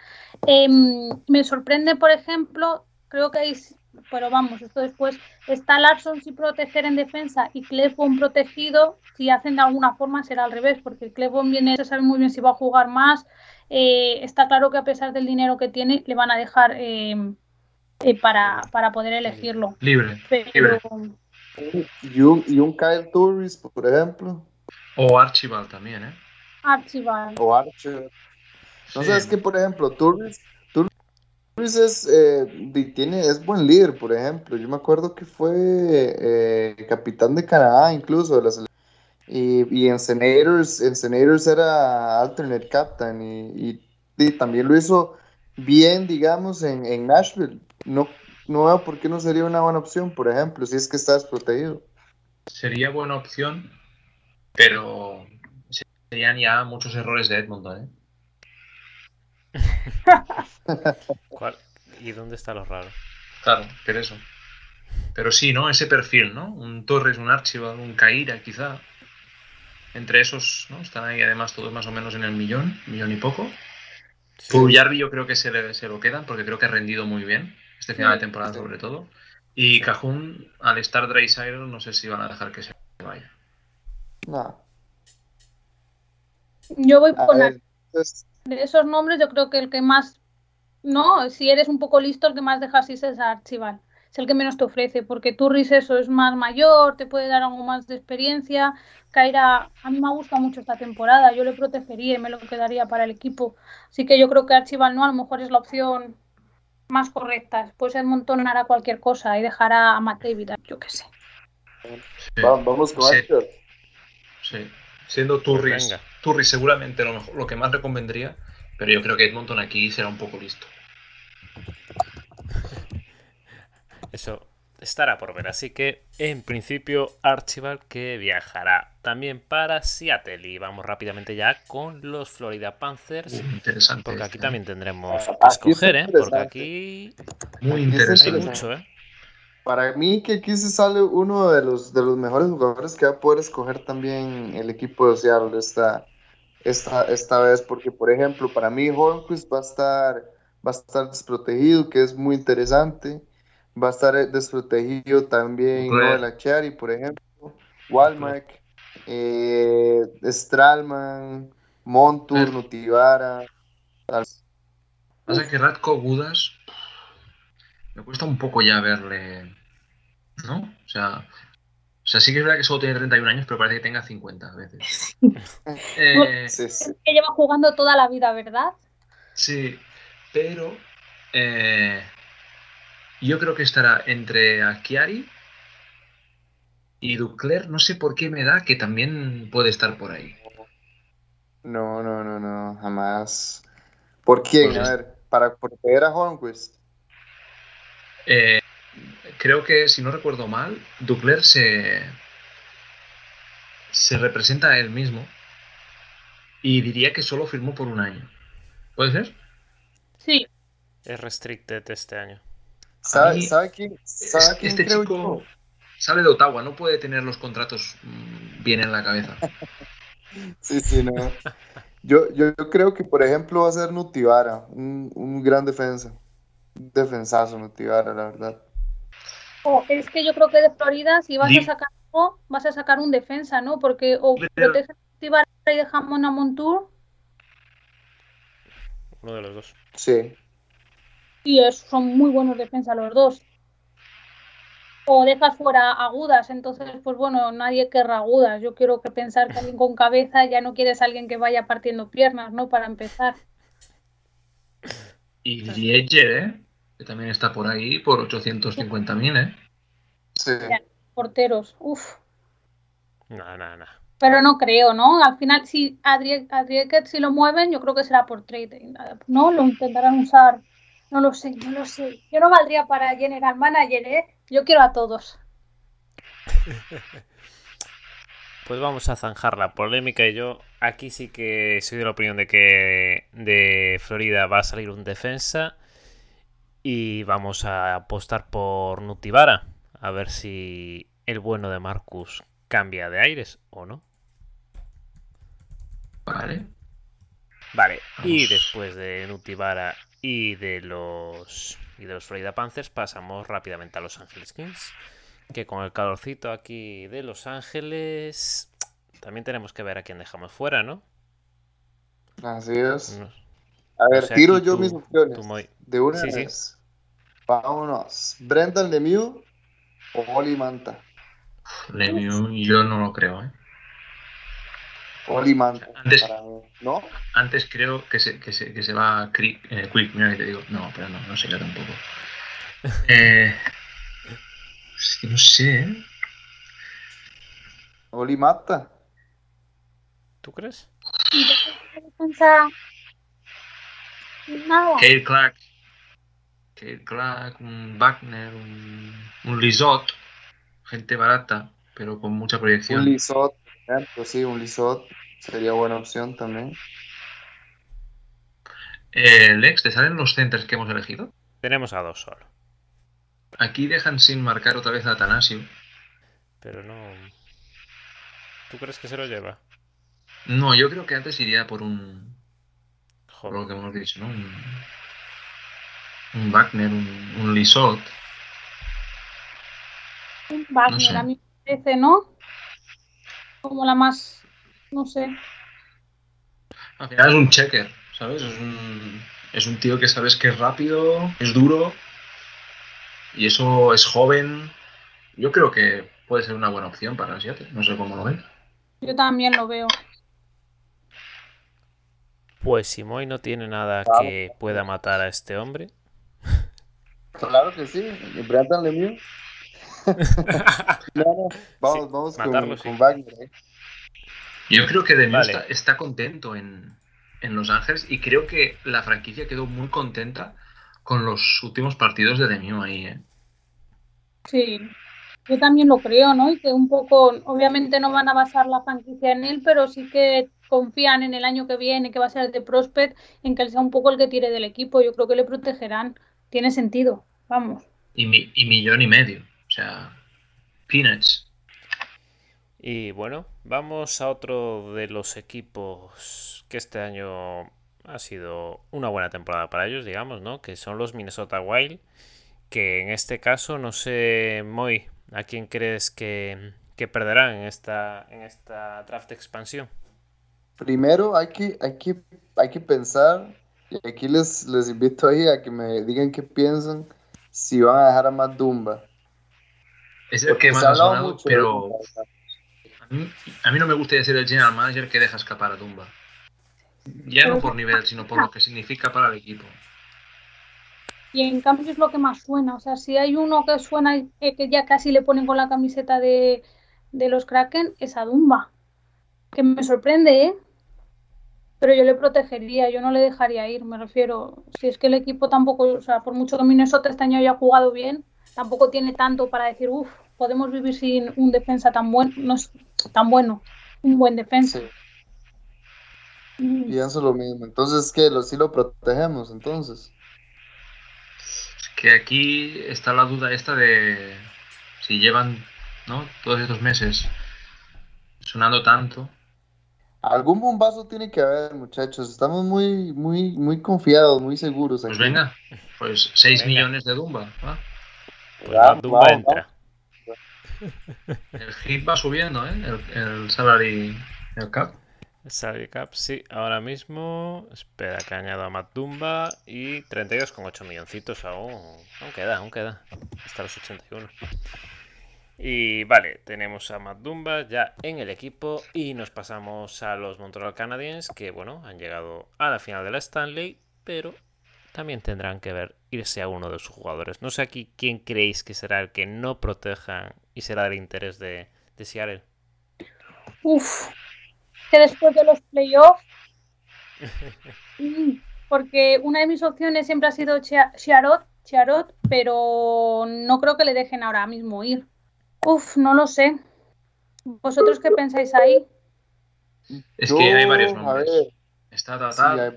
Em, me sorprende, por ejemplo, creo que hay, pero vamos, esto después está Larson sin proteger en defensa y Clefbon protegido, si hacen de alguna forma será al revés, porque Clefbon viene, se sabe muy bien si va a jugar más, eh, está claro que a pesar del dinero que tiene, le van a dejar eh, eh, para, para poder elegirlo. libre. Pero Y un, y un Kyle Turris, por ejemplo, O Archibald también, ¿eh? Archibald, o Archer. No Sí. sabes que, por ejemplo, Turris, Turris es, eh, tiene, es buen líder, por ejemplo. Yo me acuerdo que fue eh, capitán de Canadá, incluso de la sele- Y, y en Senators, en Senators era alternate captain y, y- y también lo hizo bien, digamos, en, en Nashville. No, no veo por qué no sería una buena opción, por ejemplo, si es que está desprotegido. Sería buena opción, pero serían ya muchos errores de Edmonton, ¿eh? ¿Cuál? ¿Y dónde está lo raro? Claro, pero eso. Pero sí, ¿no? Ese perfil, ¿no? Un Torres, un Archibald, un Caira, quizá. Entre esos, ¿no? Están ahí además todos más o menos en el millón, millón y poco. Sí. Yo creo que se, le- se lo quedan porque creo que ha rendido muy bien este final de temporada sí. sobre todo. Y Cajun, al estar Drysdale, no sé si van a dejar que se vaya. No. yo voy A con ver, entonces, de esos nombres, yo creo que el que más, no, si eres un poco listo, el que más dejas es a Archibald. Es el que menos te ofrece, porque Turris eso es más mayor, te puede dar algo más de experiencia. Kaira, a mí me gusta mucho esta temporada, yo le protegería y me lo quedaría para el equipo. Así que yo creo que Archibald no, a lo mejor es la opción más correcta. Después Edmonton hará cualquier cosa y dejará a Matt David, yo qué sé. Sí, va- vamos con Sí. Sí. Siendo Turris. Turris seguramente lo, mejor, lo que más le convendría, pero yo creo que Edmonton aquí será un poco listo. Eso estará por ver. Así que, en principio, Archibald que viajará también para Seattle. Y vamos rápidamente ya con los Florida Panthers. Interesante. Porque aquí también tendremos que escoger, ¿eh? Porque aquí Muy hay interesante. interesante. mucho, ¿eh? Para mí que aquí se sale uno de los, de los mejores jugadores que va a poder escoger también el equipo de Seattle esta, esta, esta vez, porque por ejemplo, para mí Hornquist va a estar, va a estar desprotegido, que es muy interesante. Va a estar desprotegido también Red. Noel Achari, por ejemplo, Walmark, eh, Stralman, Montour, Nutivara. Tal. Pasa que Radko Gudas me cuesta un poco ya verle. ¿No? O sea, o sea, sí que es verdad que solo tiene 31 años, pero parece que tenga 50 a veces. Eh, Sí, sí. Es que lleva jugando toda la vida, ¿verdad? sí, pero eh, yo creo que estará entre Akiari y Ducler. No sé por qué me da que también puede estar por ahí. No, no, no, no, jamás. ¿Por quién? Pues A ver, para proteger a Hornquist. Eh, creo que, si no recuerdo mal, Ducler se, se representa a él mismo y diría que solo firmó por un año. ¿Puede ser? Sí. Es restricted este año. ¿Sabe, mí- sabe quién, sabe Es- quién este creo chico yo? sale de Ottawa, no puede tener los contratos mm, bien en la cabeza. Sí, sí, no. Yo, yo, yo creo que, por ejemplo, va a ser Nutivara, un, un gran defensa. Un defensazo Nutivara, la verdad. O es que yo creo que de Florida, si vas a sacar algo, vas a sacar un defensa, ¿no? Porque o Pero- proteges a Tibara y dejamos a Montour Uno de los dos. Sí. Y es- son muy buenos defensas los dos. O dejas fuera agudas, entonces, pues bueno, nadie querrá agudas. Yo quiero que pensar que alguien con cabeza ya no quieres a alguien que vaya partiendo piernas, ¿no? Para empezar. Y Lieger, ¿eh? Que también está por ahí por 850.000, ¿eh? Sí. Ya. Porteros, uff. No, no, no. Pero no creo, ¿no? Al final, si Adrie- Adrieket si lo mueven, yo creo que será por trade. ¿No? Lo intentarán usar. No lo sé, no lo sé. Yo no valdría para General Manager, ¿eh? Yo quiero a todos. Pues vamos a zanjar la polémica y yo aquí sí que soy de la opinión de que de Florida va a salir un defensa y vamos a apostar por Nutibara a ver si el bueno de Marcus cambia de aires o no. Vale. Vale, y después de Nutibara y de los y de los Florida Panthers pasamos rápidamente a Los Ángeles Kings, que con el calorcito aquí de Los Ángeles también tenemos que ver a quién dejamos fuera, ¿no? Así es. No- A ver, o sea, tiro yo tú- mis opciones. muy- De una Sí, sí. vez. Vámonos. Brendan Lemieux o Oli Manta. Lemieux, yo no lo creo, ¿eh? Manta. Antes- para. ¿No? Antes creo que se, que se, que se va Quick, eh, Quick, mira que te digo. No, pero no, no sé yo tampoco. Eh, es que no sé, ¿eh? Oli Mata. ¿Tú crees? Nada. Kale Clark. Kale Clark, un Wagner, un, un Lisot. Gente barata, pero con mucha Un proyección. Lisot. Por ejemplo, Sí, un Lisot. Sería buena opción también. Eh, Lex, ¿te salen los centers que hemos elegido? Tenemos a dos solo, Aquí dejan sin marcar otra vez a Atanasio. pero no... ¿Tú crees que se lo lleva? No, yo creo que antes iría por un. Por lo Joder. que hemos dicho, ¿no? Un, un Wagner, un, un Lisot. Wagner, no sé. a mí me parece, ¿no? Como la más. No sé. Al final es un checker, ¿sabes? Es un, es un tío que sabes que es rápido, es duro. Y eso es joven. Yo creo que puede ser una buena opción para Seattle. No sé cómo lo ves. Yo también lo veo. Pues si Moy no tiene nada que pueda matar a este hombre, Claro que sí. Brendan Lemieux. no. Vamos, Sí, vamos matarlo, con, sí. con Wagner. ¿eh? Yo creo que Demieux Vale. está, está contento en, en Los Ángeles y creo que la franquicia quedó muy contenta con los últimos partidos de Demieux ahí, ¿eh? Sí. Yo también lo creo, ¿no? Y que un poco, obviamente no van a basar la franquicia en él, pero sí que confían en el año que viene, que va a ser de Prospect, en que él sea un poco el que tire del equipo. Yo creo que le protegerán. Tiene sentido. Vamos. Y, mi- y millón y medio. Sea, peanuts. Y bueno, vamos a otro de los equipos que este año ha sido una buena temporada para ellos, digamos, ¿no? Que son los Minnesota Wild, que en este caso, no sé, Moy, ¿a quién crees que, que perderán en esta, en esta draft expansión? primero hay que, hay que, hay que pensar, y aquí les, les invito ahí a que me digan qué piensan si van a dejar a Matt Dumba. Es el que más ha sonado, pero a mí, a mí, no me gustaría ser el general manager que deja escapar a Dumba. Ya no por nivel, sino por lo que significa para el equipo. Y en cambio es lo que más suena. O sea, si hay uno que suena y que ya casi le ponen con la camiseta de, de los Kraken, es a Dumba. Que me sorprende, ¿eh? Pero yo le protegería, yo no le dejaría ir, me refiero. Si es que el equipo tampoco, o sea, por mucho que Minnesota este año haya jugado bien, tampoco tiene tanto para decir, uff, podemos vivir sin un defensa tan bueno, no es tan bueno, un buen defensa. Mm. Pienso lo mismo. Entonces, ¿qué? ¿Lo, sí lo protegemos, entonces? Que aquí está la duda esta de si llevan, ¿no? Todos estos meses sonando tanto Algún bombazo tiene que haber, muchachos. Estamos muy, muy, muy confiados, muy seguros. Pues venga, pues 6 millones de Dumba. Pues Dumba entra. El hit va subiendo, ¿eh? El, el salary, el cap. El salary cap, sí. Ahora mismo, espera que añado a Matt Dumba y 32,8 milloncitos aún. Aún queda, aún queda. Hasta los 81. Y vale, tenemos a Matt Dumba ya en el equipo y nos pasamos a los Montreal Canadiens que bueno, han llegado a la final de la Stanley, pero también tendrán que ver irse a uno de sus jugadores. No sé aquí quién creéis que será el que no protejan y será del interés de, de Seattle. Uf, que después de los playoffs, mm, porque una de mis opciones siempre ha sido Chiarot, pero no creo que le dejen ahora mismo ir. Uf, no lo sé. ¿Vosotros qué pensáis ahí? Es que hay varios nombres. Está Tatar.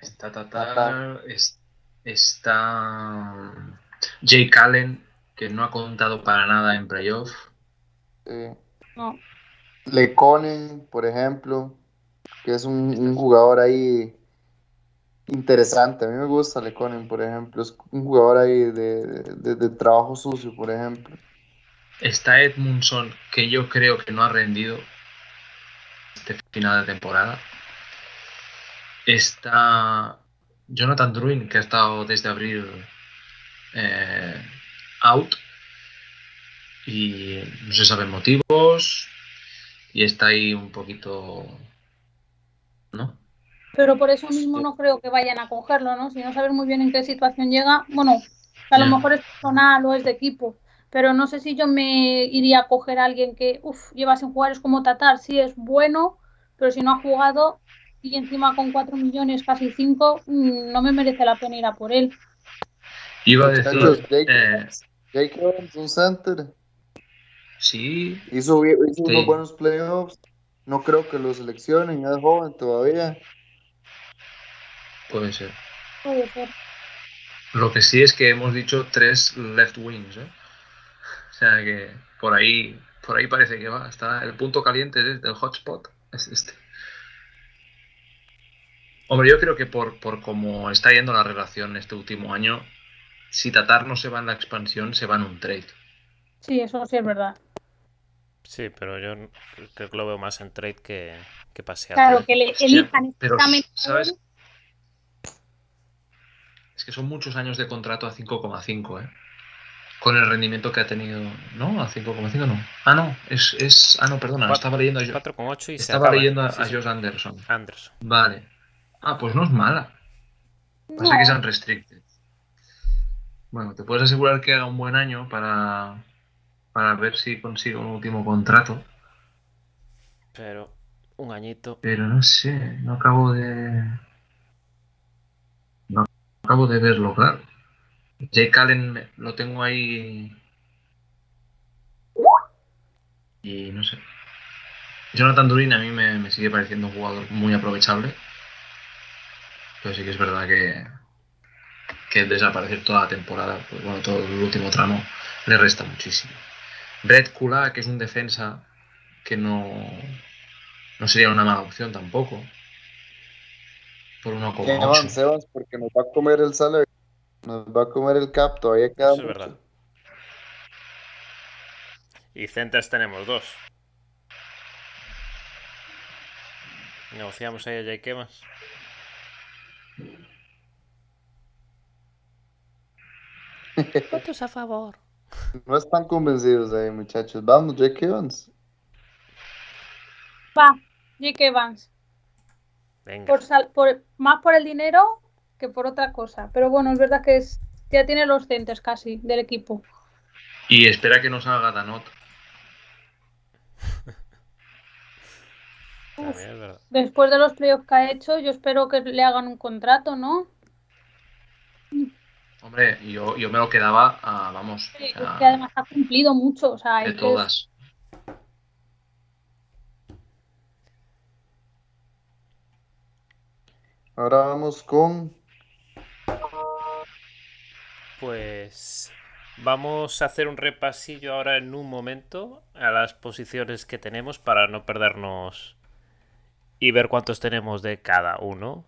Está Tatar. está Jake Allen, que no ha contado para nada en playoff. Sí. No. Leconen, por ejemplo, que es un, jugador ahí interesante. A mí me gusta Leconen, por ejemplo. Es un jugador ahí de trabajo sucio, por ejemplo. Está Edmundson, que yo creo que no ha rendido este final de temporada. Está Jonathan Druin, que ha estado desde abril eh, out. Y no se saben motivos. Y está ahí un poquito, ¿no? Pero por eso mismo no creo que vayan a cogerlo, ¿no? Si no saben muy bien en qué situación llega, bueno, a lo mejor es personal o es de equipo. Pero no sé si yo me iría a coger a alguien que, uff, lleva sin jugar, es como Tatar, sí es bueno, pero si no ha jugado y encima con 4 millones, casi 5, mm, no me merece la pena ir a por él. Iba a decir... Jake, eh, un center. Sí. Hizo, hizo unos buenos playoffs. No creo que lo seleccionen, es joven todavía. Puede ser. Puede ser. Lo que sí es que hemos dicho tres left wings, ¿eh? sea que por ahí, por ahí parece que va. Está el punto caliente del hotspot. Es este. Hombre, yo creo que por, por cómo está yendo la relación este último año, si Tatar no se va en la expansión, se va en un trade. Sí, eso sí es verdad. Sí, pero yo creo que lo veo más en trade que, que pasear. Claro, que le elijan pero, ¿sabes? Es que son muchos años de contrato a 5,5, ¿eh? con el rendimiento que ha tenido. ¿No? A 5,5 no. Ah, no. Es, es. Ah, no, perdona. estaba leyendo a, 4,8 y estaba leyendo a, Josh Anderson. Anderson. Vale. Ah, pues no es mala. Pasa que sean restricted. Bueno, te puedes asegurar que haga un buen año para, para ver si consigo un último contrato. Pero un añito. Pero no sé, no acabo de. No acabo de verlo claro. Jake Allen lo tengo ahí. Y no sé. Jonathan Durin a mí me, sigue pareciendo un jugador muy aprovechable. Pero sí que es verdad que, que desaparecer toda la temporada, pues bueno, todo el último tramo, le resta muchísimo. Brett Kula, que es un defensa que no, no sería una mala opción tampoco. Por uno como porque nos va a comer el salario. Nos va a comer el cap, todavía queda. Eso es verdad. Y centers tenemos dos. Negociamos ahí a Jake Evans. Votos a favor. No están convencidos ahí, muchachos. Vamos, Jake Evans. Va, Jake Evans. Venga. Por sal- por- más por el dinero que por otra cosa. Pero bueno, es verdad que es, ya tiene los centers casi del equipo. Y espera que nos haga Danot. También es verdad. Después de los playoffs que ha hecho, yo espero que le hagan un contrato, ¿no? Hombre, yo, yo me lo quedaba a, vamos, Sí, o sea, es que además ha cumplido mucho. O sea, de es- todas. Ahora vamos con. Pues vamos a hacer un repasillo ahora en un momento a las posiciones que tenemos para no perdernos y ver cuántos tenemos de cada uno.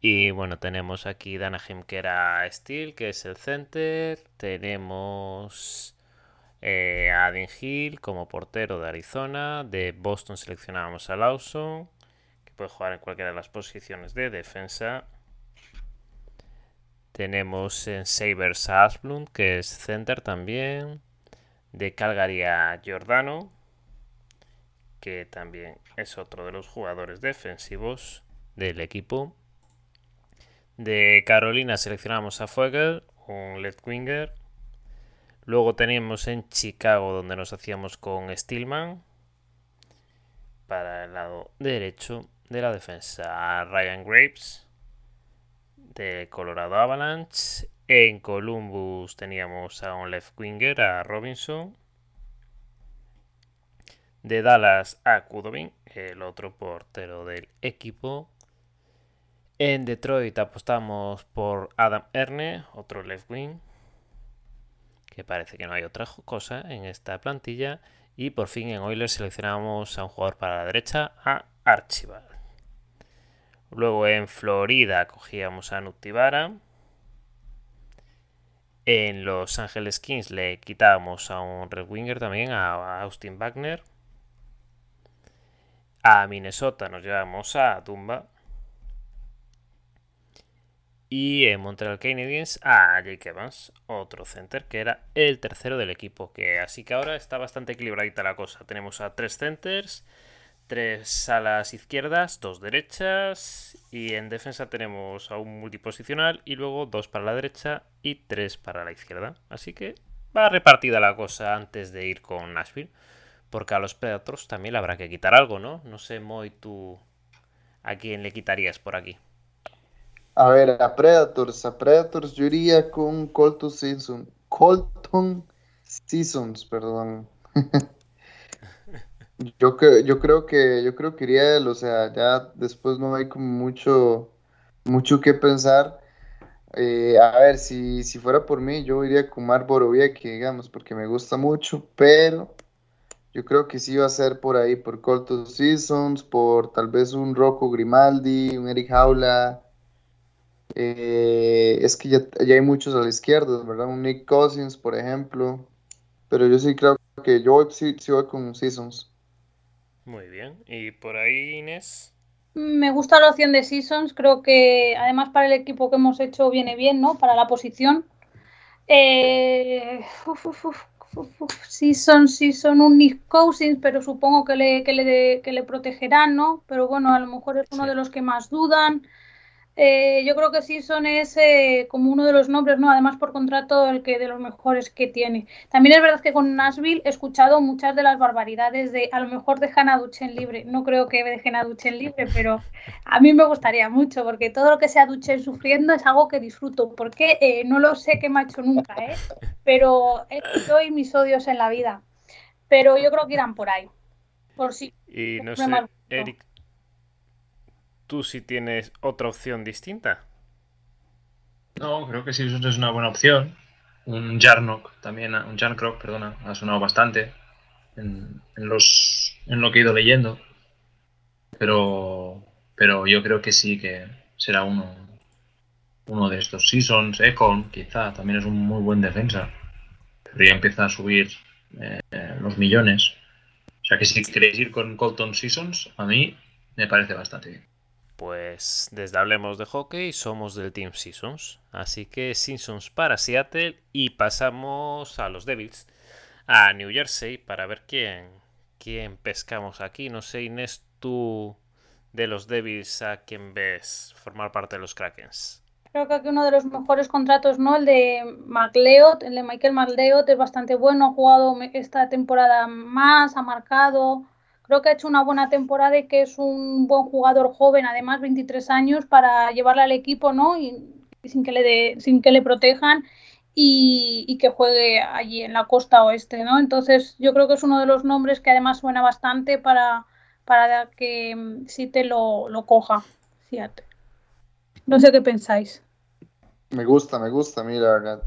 Y bueno, tenemos aquí Danahem que era Steel, que es el center. Tenemos eh, a Adin Hill como portero de Arizona. De Boston seleccionábamos a Lawson, que puede jugar en cualquiera de las posiciones de defensa. Tenemos en Sabers a Asplund, que es center también. De Calgary a Giordano, que también es otro de los jugadores defensivos del equipo. De Carolina seleccionamos a Fuegel, un left winger. Luego tenemos en Chicago, donde nos hacíamos con Stillman. Para el lado derecho de la defensa, a Ryan Graves de Colorado Avalanche. En Columbus teníamos a un left winger, a Robinson. De Dallas a Kudobin, el otro portero del equipo. En Detroit apostamos por Adam Erne, otro left wing. Que parece que no hay otra cosa en esta plantilla. Y por fin en Oilers seleccionamos a un jugador para la derecha, a Archibald. Luego en Florida cogíamos a Nutibara. En Los Angeles Kings le quitábamos a un Red Winger también, a Austin Wagner. A Minnesota nos llevamos a Dumba. Y en Montreal Canadiens a Jake Evans, otro center que era el tercero del equipo. Que así que ahora está bastante equilibradita la cosa. Tenemos a tres centers, tres alas izquierdas, dos derechas. Y en defensa tenemos a un multiposicional y luego dos para la derecha y tres para la izquierda. Así que va repartida la cosa antes de ir con Nashville. Porque a los Predators también le habrá que quitar algo, ¿no? No sé, Moy, tú a quién le quitarías por aquí. A ver, a Predators. A Predators yo iría con Colton Season. Colton Seasons, perdón. yo, yo creo que yo creo que iría él, o sea, ya después no hay como mucho mucho que pensar. Eh, a ver, si, si fuera por mí, yo iría con Mark Borowiecki, digamos, porque me gusta mucho, pero yo creo que sí va a ser por ahí, por Colton Seasons, por tal vez un Rocco Grimaldi, un Eric Jaula. Eh, es que ya, ya hay muchos a la izquierda, ¿verdad? Un Nick Cousins, por ejemplo. Pero yo sí creo que yo voy- sí, sí voy con Seasons. Muy bien. ¿Y por ahí, Inés? Me gusta la opción de Seasons, creo que además para el equipo que hemos hecho viene bien, ¿no? Para la posición. Eh, uf, uf, uf, Season, un Nick Cousins, pero supongo que le, que le, de- que le protegerán, ¿no? Pero bueno, a lo mejor es uno Sí. de los que más dudan. Eh, yo creo que Season es eh, como uno de los nombres, ¿no? Además por contrato el que de los mejores que tiene. También es verdad que con Nashville he escuchado muchas de las barbaridades de a lo mejor dejan a Duchen libre. No creo que dejen a Duchen libre, pero a mí me gustaría mucho porque todo lo que sea Duchen sufriendo es algo que disfruto. Porque eh, no lo sé que me ha hecho nunca, ¿eh? Pero doy mis odios en la vida. Pero yo creo que irán por ahí. Por si. Y no sé. Eric, ¿tú sí tienes otra opción distinta? No, creo que sí, eso es una buena opción. Un Jarnock también, un Jarnkrok, perdona, ha sonado bastante en, en los, en lo que he ido leyendo. Pero, pero yo creo que sí que será uno, uno de estos Seasons. Econ, quizá, también es un muy buen defensa. Pero ya empieza a subir eh, los millones. O sea que si queréis ir con Colton Seasons, a mí me parece bastante bien. Pues desde Hablemos de Hockey somos del Team Seasons. Así que Seasons para Seattle y pasamos a los Devils, a New Jersey, para ver quién, quién pescamos aquí. No sé, Inés, tú de los Devils a quién ves formar parte de los Krakens. Creo que aquí uno de los mejores contratos, ¿no? El de McLeod, el de Michael McLeod es bastante bueno, ha jugado esta temporada más, ha marcado creo que ha hecho una buena temporada y que es un buen jugador joven, además 23 años, para llevarle al equipo, ¿no? Y, sin que le de, sin que le protejan y, que juegue allí en la costa oeste, ¿no? Entonces yo creo que es uno de los nombres que además suena bastante para, para que si te lo, lo coja. Fíjate. No sé qué pensáis. Me gusta, me gusta, mira.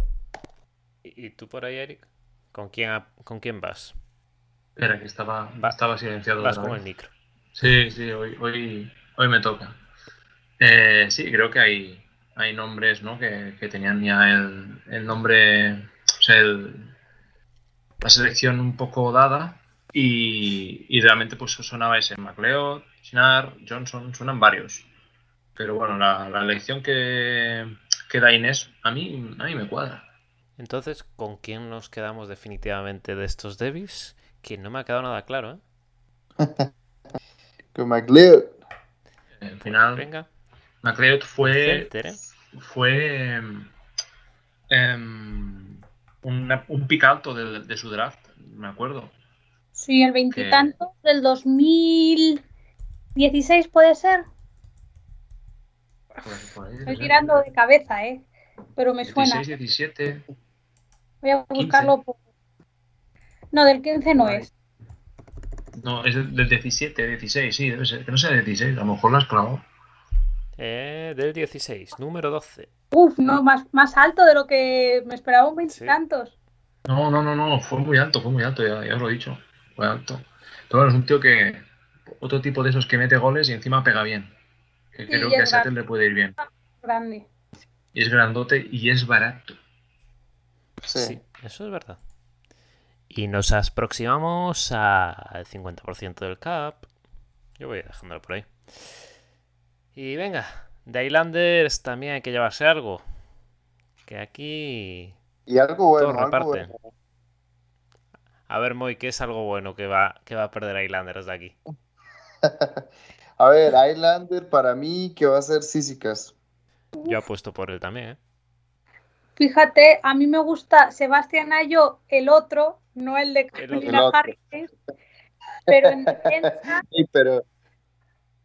¿Y tú por ahí, Eric? ¿Con quién, con quién vas? Espera, que estaba, estaba silenciado. Vas con el micro. Sí, sí, hoy, hoy, hoy me toca. Eh, sí, creo que hay, hay nombres ¿no? que, tenían ya el, el nombre, o sea, la selección un poco dada y, y, realmente pues sonaba ese McLeod, Sinar, Johnson, suenan varios. Pero bueno, la, la elección que, que da Inés a mí, a mí me cuadra. Entonces, ¿con quién nos quedamos definitivamente de estos Davis? Que no me ha quedado nada claro, ¿eh? Con McLeod. Al final, venga. McLeod fue. ¿eh? Fue. Em, un pick alto de, su draft, me acuerdo. Sí, el veintitantos del 2016 puede ser. Estoy tirando de cabeza, ¿eh? Pero me suena. 16, 17. Voy a buscarlo por no, del 15 no es. No, es del 17, 16, sí, debe ser. Que no sea del 16, a lo mejor la has clavado. Eh, del 16, número 12. Uf, no, más, más alto de lo que me esperaba un veintitantos. No, no, no, no, fue muy alto, fue muy alto, ya, os lo he dicho. Fue alto. Pero es un tío que. Otro tipo de esos que mete goles y encima pega bien. Que creo que a Seattle le puede ir bien. Grande. Y es grandote y es barato. sí eso es verdad. Y nos aproximamos al 50% del cap. Yo voy dejándolo por ahí. Y venga, de Islanders también hay que llevarse algo. Que aquí. Y algo bueno. A ver, Moy, ¿qué es algo bueno que va, que va a perder Islanders de aquí? a ver, Islander para mí que va a ser Sísicas. Yo apuesto por él también, ¿eh? Fíjate, a mí me gusta Sebastián Ayo, el otro, no el de Carolina Harris, pero en defensa. Sí, pero,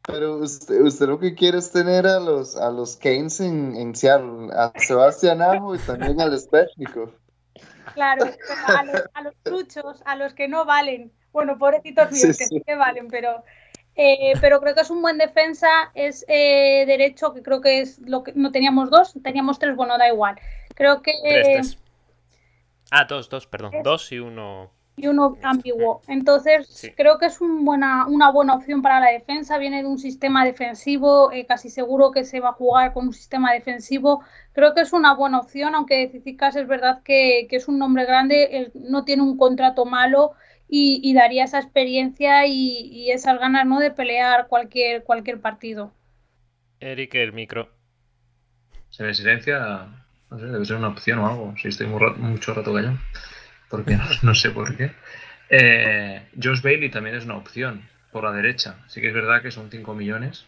pero usted, usted, lo que quiere es tener a los, a los Keynes en, en Seattle, a Sebastián Ajo y también al Spechnikov. Claro, a los, a los truchos, a los que no valen. Bueno, pobrecitos míos, que sí que valen, pero eh, pero creo que es un buen defensa, es eh, derecho, que creo que es lo que no teníamos dos, teníamos tres, bueno, da igual. Creo que. Ah, dos, dos, perdón, dos y uno. Y uno ambiguo. Entonces, creo que es un buena, una buena opción para la defensa. Viene de un sistema defensivo, eh, casi seguro que se va a jugar con un sistema defensivo. Creo que es una buena opción, aunque Cicicas es verdad que, que es un nombre grande, no tiene un contrato malo y, daría esa experiencia y, esas ganas ¿no? de pelear cualquier, cualquier partido. Eric, el micro. Se me silencia, no sé, debe ser una opción o algo, si estoy mucho rato callado, porque no, sé por qué. Eh, Josh Bailey también es una opción por la derecha. Sí que es verdad que son 5 millones,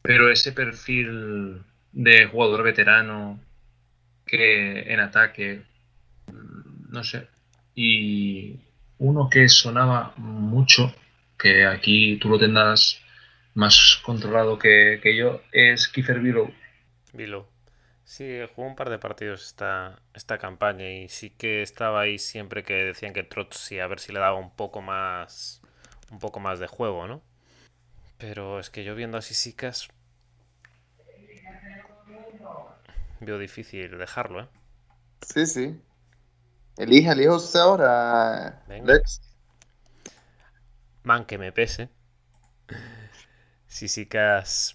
pero ese perfil de jugador veterano que en ataque, mm, no sé. Y uno que sonaba mucho, que aquí tú lo tendrás más controlado que, yo, es Kiefer. Billow. Sí, jugó un par de partidos esta, esta campaña y sí que estaba ahí siempre que decían que Trot sí, a ver si le daba un poco más un poco más de juego, ¿no? Pero es que yo viendo a Sisicas veo difícil dejarlo, ¿eh? Sí, sí. Elija, elija usted ahora, Lex. Man que me pese. Sisicas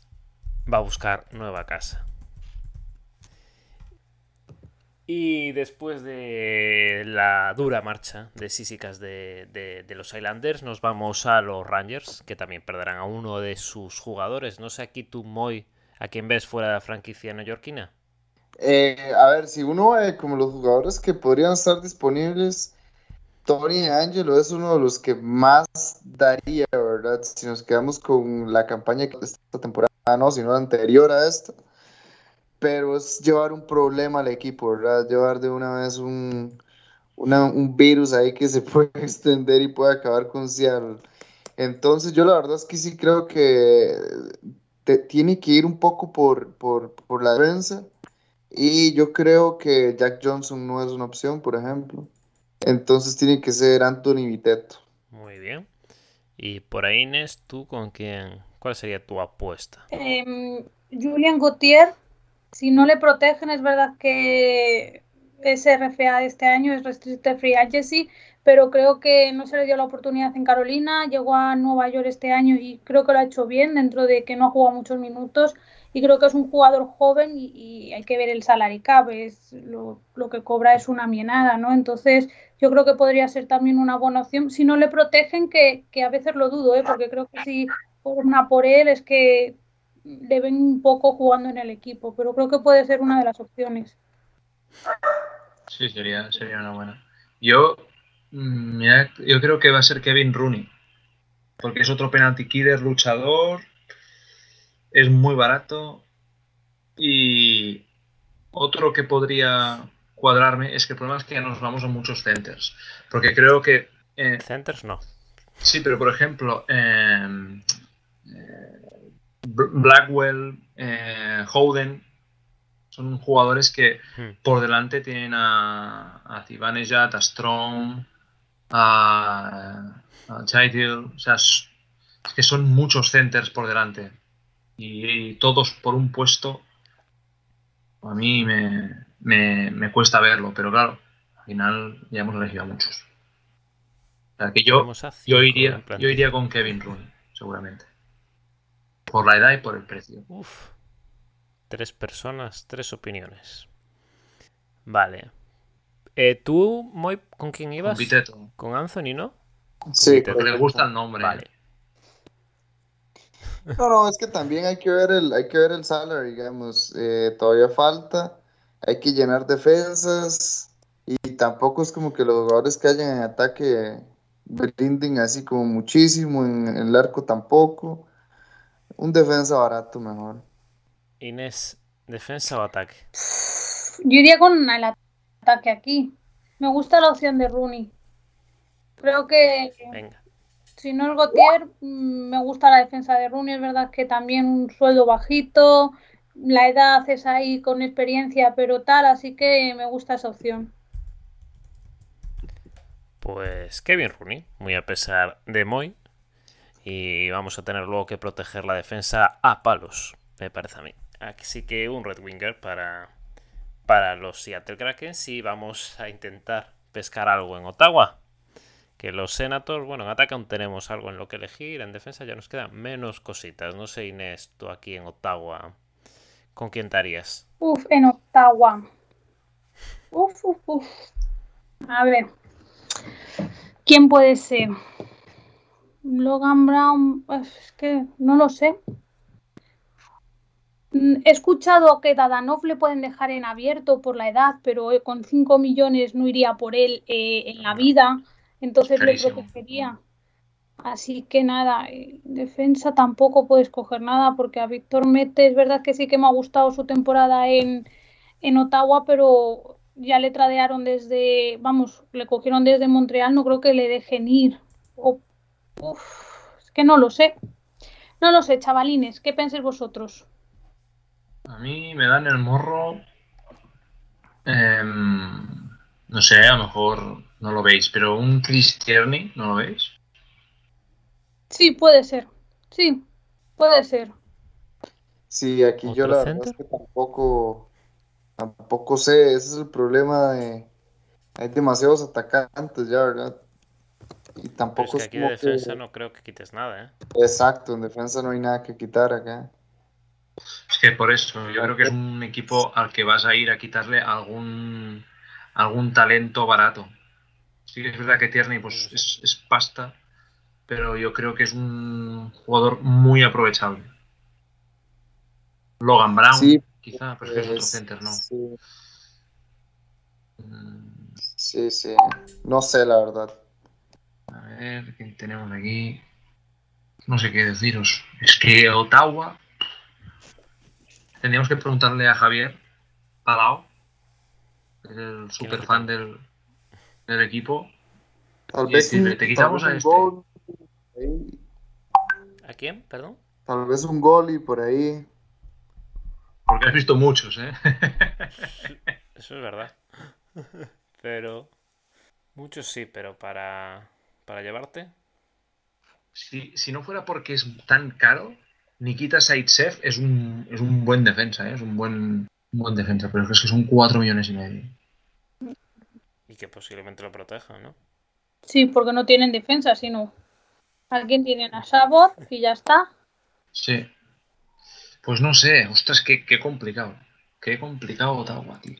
va a buscar nueva casa. Y después de la dura marcha de Sísicas de, de, los Islanders, nos vamos a los Rangers, que también perderán a uno de sus jugadores. No sé aquí tú, Moy, ¿a quién ves fuera de la franquicia neoyorquina? Eh, a ver, si uno ve como los jugadores que podrían estar disponibles, Tony Angelo es uno de los que más daría, ¿verdad? Si nos quedamos con la campaña que esta temporada, no, sino la anterior a esta. Pero es llevar un problema al equipo, ¿verdad? Llevar de una vez un, un virus ahí que se puede extender y puede acabar con Seattle. Entonces yo la verdad es que sí creo que tiene que ir un poco por, por, por la defensa y yo creo que Jack Johnson no es una opción, por ejemplo. Entonces tiene que ser Anthony Viteto. Muy bien. Y por ahí, Inés, ¿tú con quién? ¿Cuál sería tu apuesta? Em, Julian Gauthier. Si no le protegen, es verdad que es RFA este año, es Restricted Free Agency, pero creo que no se le dio la oportunidad en Carolina, llegó a Nueva York este año y creo que lo ha hecho bien dentro de que no ha jugado muchos minutos y creo que es un jugador joven y, hay que ver el salary cap, es lo, que cobra es una mienada, ¿no? Entonces yo creo que podría ser también una buena opción, si no le protegen, que, a veces lo dudo, ¿eh? porque creo que si una por él es que le ven un poco jugando en el equipo, pero creo que puede ser una de las opciones. Sí, sería, sería una buena. Yo, mm, yo creo que va a ser Kevin Rooney, porque es otro penalty killer, luchador, es muy barato y otro que podría cuadrarme es que el problema es que ya nos vamos a muchos centers. Porque creo que... Eh, centers no. Sí, pero por ejemplo, em, eh, Blackwell, eh, Howden, son jugadores que hmm. por delante tienen a, a Zibanejad, a Strong, a, a o sea, es que son muchos centers por delante y, todos por un puesto, a mí me, cuesta verlo, pero claro, al final ya hemos elegido a muchos. O sea que yo, yo, iría, yo iría con Kevin Rooney, seguramente. Por la edad y por el precio. Uf. Tres personas, tres opiniones. Vale. Eh, ¿Tú, Moy, con quién ibas? Con Con Anthony, ¿no? Sí, porque le gusta el nombre. Vale. No, no, es que también hay que ver el, hay que ver el salary, digamos. Eh, todavía falta, hay que llenar defensas y tampoco es como que los jugadores que hayan en ataque brinden así como muchísimo, en, el arco tampoco. Un defensa barato mejor. Inés, ¿defensa o ataque? Yo iría con el ataque aquí. Me gusta la opción de Rooney. Creo que. Venga si no el Gautier, mm, me gusta la defensa de Rooney, es verdad que también un sueldo bajito, la edad es ahí con experiencia, pero tal, así que me gusta esa opción. Pues Kevin Rooney, muy a pesar de Moy. Y vamos a tener luego que proteger la defensa a palos, me parece a mí. Así que un Red Winger para, para los Seattle Kraken y vamos a intentar pescar algo en Ottawa que los Senators, bueno, en ataque aún tenemos algo en lo que elegir, en defensa ya nos quedan menos cositas. No sé, Inés, tú aquí en Ottawa, ¿con quién estarías? Uf, en Ottawa. Uf, uf, uf. A ver, ¿quién puede ser? Logan Brown, pues, es que no lo sé. Mm, he escuchado que Dadanov le pueden dejar en abierto por la edad, pero con 5 millones no iría por él eh, en la vida. Entonces le protegería. Así que nada, eh, defensa tampoco puedes coger nada porque a Víctor Mete es verdad que sí que me ha gustado su temporada en, en Ottawa, pero ya le tradearon desde, vamos, le cogieron desde Montreal, no creo que le dejen ir. Es que no lo sé. No lo sé, chavalines, ¿qué pensáis vosotros? A mí me dan el morro. Em, no sé, a lo mejor no lo veis, pero un Tierney, ¿no lo veis? Sí, puede ser. Sí, puede ser. Sí, aquí yo la verdad es que tampoco, tampoco sé, ese es el problema de... Hay demasiados atacantes ya, ¿verdad? Y tampoco es que aquí de defensa no creo que quites nada, ¿eh? Exacto, en defensa no hay nada que quitar acá. Es que por eso, yo creo que es un equipo al que vas a ir a quitarle algún, algún talento barato. Sí que es verdad que Tierney pues, es, es pasta, pero yo creo que es un jugador muy aprovechable. Logan Brown, Sí, quizá, pero es que es otro Es- center, ¿no? Sí, Mm, sí, sí. No sé, la verdad. A ver, ¿quién tenemos aquí? No sé qué deciros. Es que Ottawa. Tendríamos que preguntarle a Javier que es el super fan del, del equipo. Tal Y vez decirle, un, te quitamos a este. ¿A quién? Perdón. tal vez un gol y por ahí. Porque has visto muchos, ¿eh? Eso es verdad. Pero. Muchos sí, pero para. Para llevarte. si, si no fuera porque es tan caro, Nikita Saitsev es un, es un buen defensa, ¿eh? es un buen, un buen defensa, pero es que son 4 millones y medio. Y que posiblemente lo proteja, ¿no? Sí, porque no tienen defensa, sino. Alguien tienen a Sabor y ya está. Sí. Pues no sé, ostras, qué, qué complicado. Qué complicado Ottawa, tío.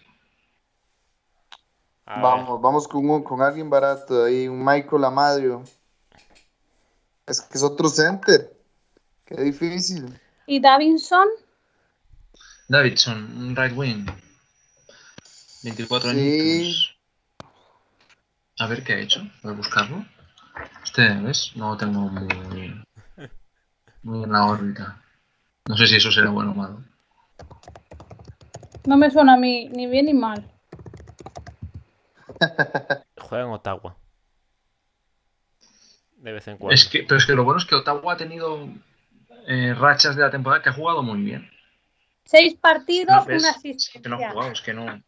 A ver, Vamos, vamos con, un- con alguien barato ahí, un Michael Amadrio. Es que es otro center. Qué difícil. Y Davinson, Davidson, un right wing. 24 Sí. añitos. A ver qué ha hecho. Voy a buscarlo. Este, ¿ves? No lo tengo muy, muy en la órbita. No sé si eso será bueno o malo. no me suena a mí ni bien ni mal. Juega en Ottawa. De vez en cuando. Es que, pero es que lo bueno es que Ottawa ha tenido eh, rachas de la temporada que ha jugado muy bien. Seis partidos, No, una Es que asistencia. no ha jugado, es que no.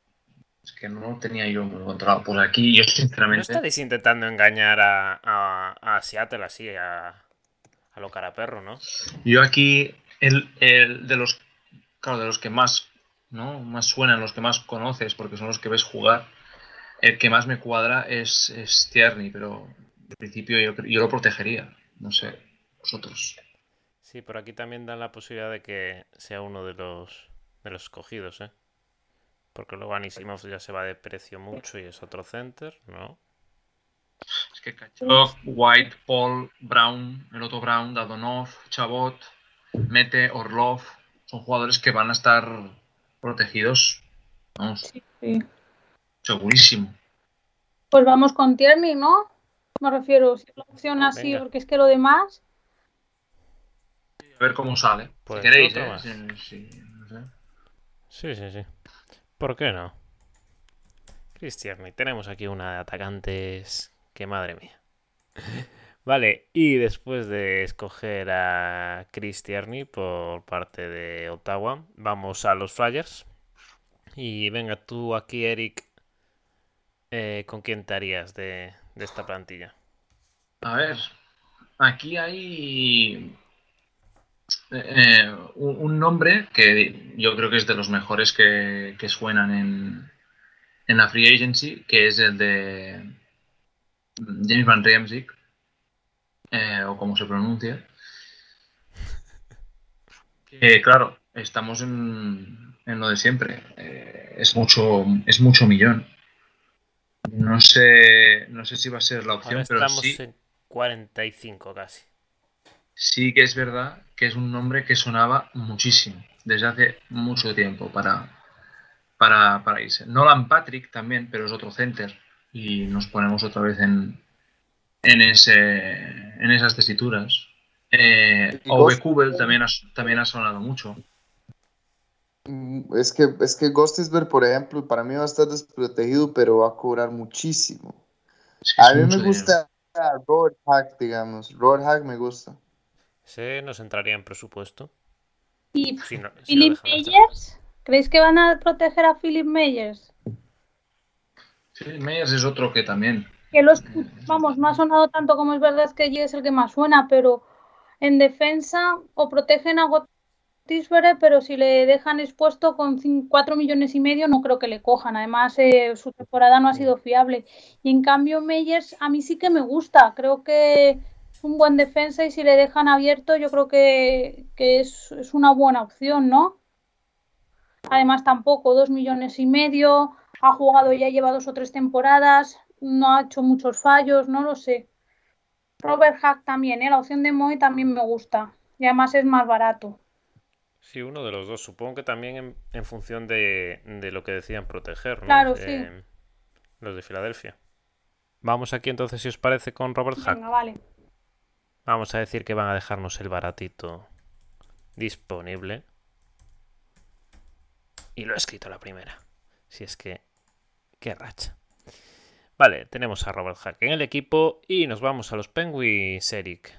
Es que no tenía yo muy controlado. Pues aquí yo ¿No sinceramente. estáis intentando engañar a, a, a Seattle así, a, a lo caraperro, ¿no? Yo aquí, el, el de los. Claro, de los que más. ¿no? Más suenan, los que más conoces, porque son los que ves jugar. El que más me cuadra es, es Tierney, pero en principio yo, yo lo protegería. No sé, vosotros. Sí, por aquí también dan la posibilidad de que sea uno de los de los escogidos, ¿eh? Porque luego Anisimov ya se va de precio mucho y es otro center, ¿no? Es que Kachuk, White, Paul, Brown, el otro Brown, Dadonov, Chabot, Mete, Orlov, son jugadores que van a estar protegidos, vamos, Sí, sí. Segurísimo. Pues vamos con Tierney, ¿no? Me refiero, si es la opción así, Venga. porque es que lo demás. A ver cómo sale. Pues si queréis, otro ¿eh? no sé. Sí, sí, sí. ¿Por qué no? Cristian, tenemos aquí una de atacantes que madre mía. Vale, y después de escoger a Chris Tierney por parte de Ottawa, vamos a los Flyers. Y venga, tú aquí, Eric, eh, ¿con quién te harías de, de esta plantilla? A ver, aquí hay eh, un, un nombre que yo creo que es de los mejores que, que suenan en, en la Free Agency, que es el de James Van Riemsdyk, eh, o como se pronuncia. Que claro, estamos en, en lo de siempre. eh, es mucho, es mucho millón. No sé, no sé si va a ser la opción, Ahora pero estamos sí, en 45 casi. sí que es verdad que es un nombre que sonaba muchísimo desde hace mucho tiempo para, para, para irse. Nolan Patrick también, pero es otro center y nos ponemos otra vez en, en, ese, en esas tesituras. Eh, Ove Kubel también ha, también ha sonado mucho. Mm, Es que, es que Gostisberg, por ejemplo, para mí va a estar desprotegido, pero va a cobrar muchísimo. Es que es A mí me mucho dinero. gusta Robert Hack, digamos. Robert Hack me gusta. Ese nos entraría en presupuesto. ¿Y Si no, si lo Philip. Meyers? ¿Creéis que van a proteger a Philip Meyers? Phil Meyers es otro que también. Que los, vamos, no ha sonado tanto como es verdad que J es el que más suena, pero en defensa o protegen a Pero si le dejan expuesto con 4 millones y medio no creo que le cojan. Además, eh, su temporada no ha sido fiable. Y en cambio, Meyers a mí sí que me gusta. Creo que es un buen defensa y si le dejan abierto yo creo que, es, una buena opción, ¿no? Además tampoco, dos millones y medio, ha jugado ya lleva dos o tres temporadas, no ha hecho muchos fallos, no lo sé. Robert Hack también, ¿eh? la opción de Moy también me gusta y además es más barato. Sí, uno de los dos. Supongo que también en, función de, lo que decían proteger, ¿no? Claro, sí. Los de Filadelfia. Vamos aquí entonces, si os parece, con Robert Hack. Venga, vale. Vamos a decir que van a dejarnos el baratito disponible. Y lo he escrito la primera. Si es que... ¡Qué racha! Vale, tenemos a Robert Hack en el equipo y nos vamos a los Penguins, Eric.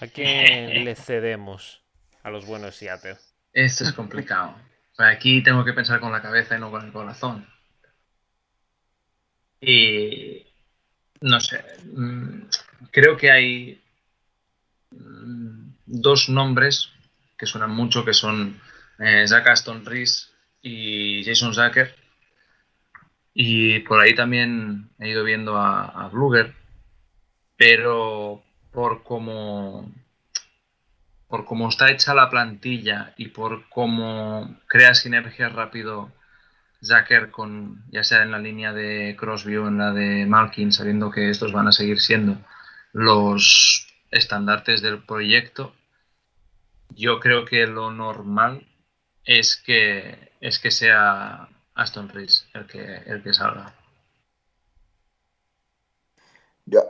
¿A quién le cedemos a los buenos Seattle? Esto es complicado. Aquí tengo que pensar con la cabeza y no con el corazón. Y no sé, mm, creo que hay mm, dos nombres que suenan mucho, que son eh, Aston Reese y Jason Zucker. Y por ahí también he ido viendo a Bluger, pero por cómo por cómo está hecha la plantilla y por cómo crea sinergias rápido Zucker con ya sea en la línea de Crosby o en la de Malkin, sabiendo que estos van a seguir siendo los estandartes del proyecto, yo creo que lo normal es que es que sea Aston Reese el que el que salga.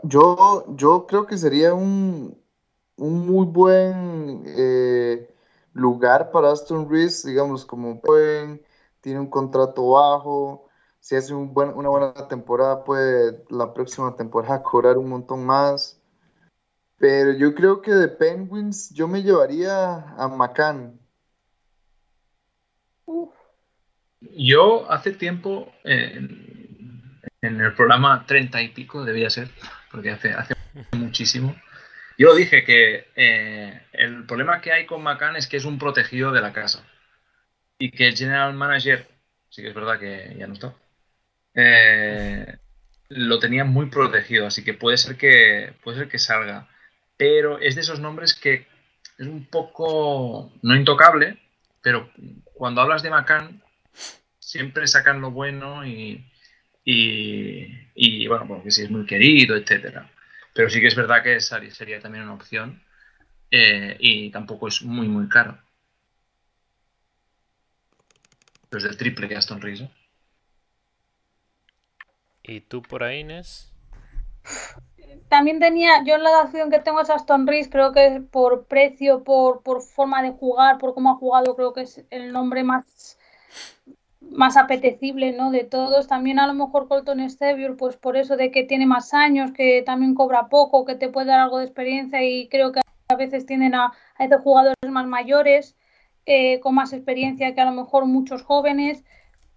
Yo, yo creo que sería un, un muy buen eh, lugar para Aston Reese, digamos, como pueden, tiene un contrato bajo, si hace un buen, una buena temporada, puede la próxima temporada cobrar un montón más. Pero yo creo que de Penguins yo me llevaría a McCann. Yo hace tiempo, en el programa 30 y pico, debía ser, porque hace, hace muchísimo, yo dije que eh, el problema que hay con McCann es que es un protegido de la casa. Y que el general manager, sí que es verdad que ya no está, eh, lo tenía muy protegido, así que puede ser que puede ser que salga. Pero es de esos nombres que es un poco no intocable, pero cuando hablas de McCann siempre sacan lo bueno y, y, bueno, porque si es muy querido, etcétera. Pero sí que es verdad que sería también una opción eh, y tampoco es muy, muy caro. Es del triple que Aston Reese. ¿eh? ¿Y tú por ahí, Inés? También tenía, yo la opción que tengo es Aston Reese, creo que por precio, por, por forma de jugar, por cómo ha jugado, creo que es el nombre más más apetecible ¿no? de todos. También a lo mejor Colton Stevie, pues por eso de que tiene más años, que también cobra poco, que te puede dar algo de experiencia y creo que a veces tienen a, a jugadores más mayores, eh, con más experiencia que a lo mejor muchos jóvenes.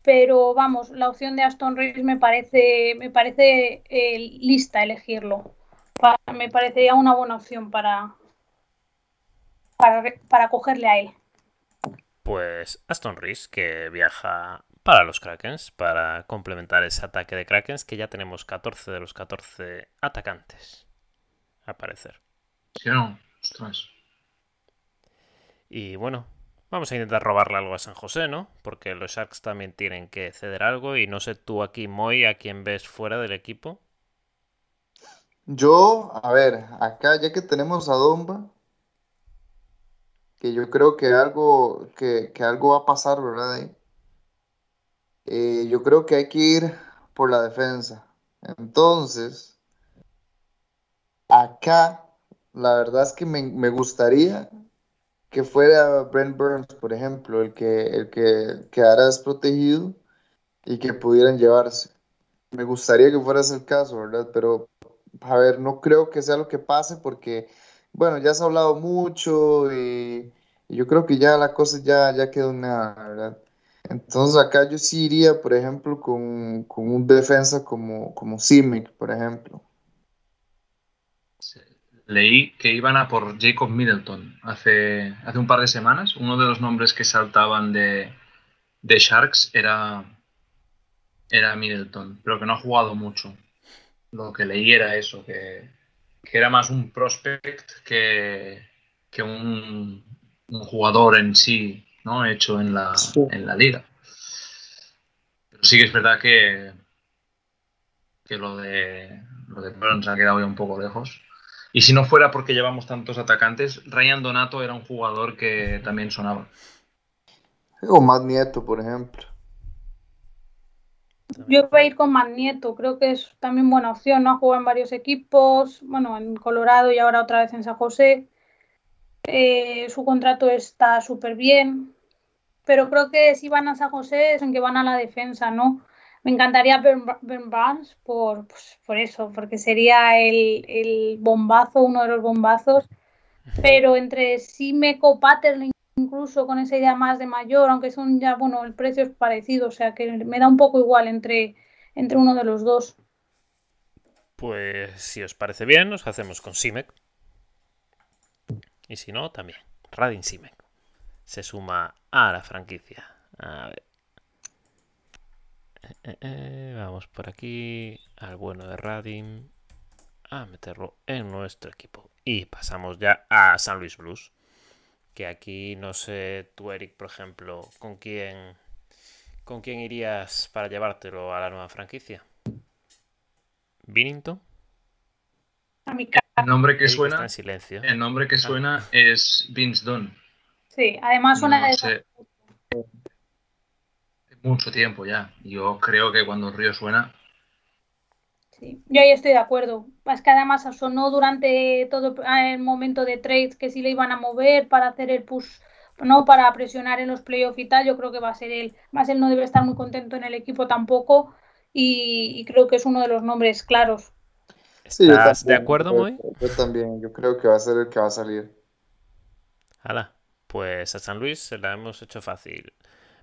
Pero vamos, la opción de Aston Reeves me parece, me parece eh, lista elegirlo. me parecería una buena opción para, para, para cogerle a él pues Aston Reese, que viaja para los Krakens, para complementar ese ataque de Krakens, que ya tenemos 14 de los 14 atacantes, a parecer. Sí, no, Y bueno, vamos a intentar robarle algo a San José, ¿no? Porque los Sharks también tienen que ceder algo y no sé tú aquí, Moy, a quién ves fuera del equipo. Yo, a ver, acá ya que tenemos a Domba, que yo creo que algo, que, algo va a pasar, ¿verdad? Eh, yo creo que hay que ir por la defensa. Entonces, acá, la verdad es que me, gustaría que fuera Brent Burns, por ejemplo, el que, el que quedara desprotegido y que pudieran llevarse. Me gustaría que fuera ese el caso, ¿verdad? Pero, a ver, no creo que sea lo que pase porque bueno, ya se ha hablado mucho y, yo creo que ya la cosa ya, ya quedó nada, ¿verdad? Entonces acá yo sí iría, por ejemplo, con, un defensa como, como Simic, por ejemplo. Leí que iban a por Jacob Middleton hace, hace un par de semanas. Uno de los nombres que saltaban de, de Sharks era, era Middleton, pero que no ha jugado mucho. Lo que leí era eso, que, que era más un prospect que, que un, un jugador en sí, ¿no? Hecho en la, Sí. en la liga. Pero sí que es verdad que, que lo de lo de Burns ha quedado ya un poco lejos. Y si no fuera porque llevamos tantos atacantes, Ryan Donato era un jugador que también sonaba. O Matt Nieto, por ejemplo. Yo voy a ir con Magneto, creo que es también buena opción, ¿no? Ha jugado en varios equipos, bueno, en Colorado y ahora otra vez en San José. Eh, su contrato está súper bien, pero creo que si van a San José es en que van a la defensa, ¿no? Me encantaría Ben, Ben Barnes por, pues, por eso, porque sería el, el bombazo, uno de los bombazos, pero entre Simeco, Patterson, incluso con esa idea más de mayor, aunque son ya, bueno, el precio es parecido, o sea que me da un poco igual entre, entre uno de los dos. Pues si os parece bien, nos hacemos con Simek. Y si no, también. Radin Simek. Se suma a la franquicia. A ver. Eh, eh, eh, vamos por aquí. Al bueno de Radin. A meterlo en nuestro equipo. Y pasamos ya a San Luis Blues. Que aquí no sé, tú, Eric, por ejemplo, con quién. ¿Con quién irías para llevártelo a la nueva franquicia? ¿Binnington? A mi casa, El nombre que Eric está suena, en silencio. el nombre que suena es Vince Dunn. sí, además una No de sé. Mucho tiempo ya. Yo creo que cuando el río suena, Sí, yo ahí estoy de acuerdo. Es que además sonó durante todo el momento de trades que sí le iban a mover para hacer el push, no para presionar en los playoffs y tal. Yo creo que va a ser él. Más él no debe estar muy contento en el equipo tampoco y, y creo que es uno de los nombres claros. Sí, ¿Estás de acuerdo, yo- Moy? Yo también, yo creo que va a ser el que va a salir. Hala, pues a San Luis se la hemos hecho fácil.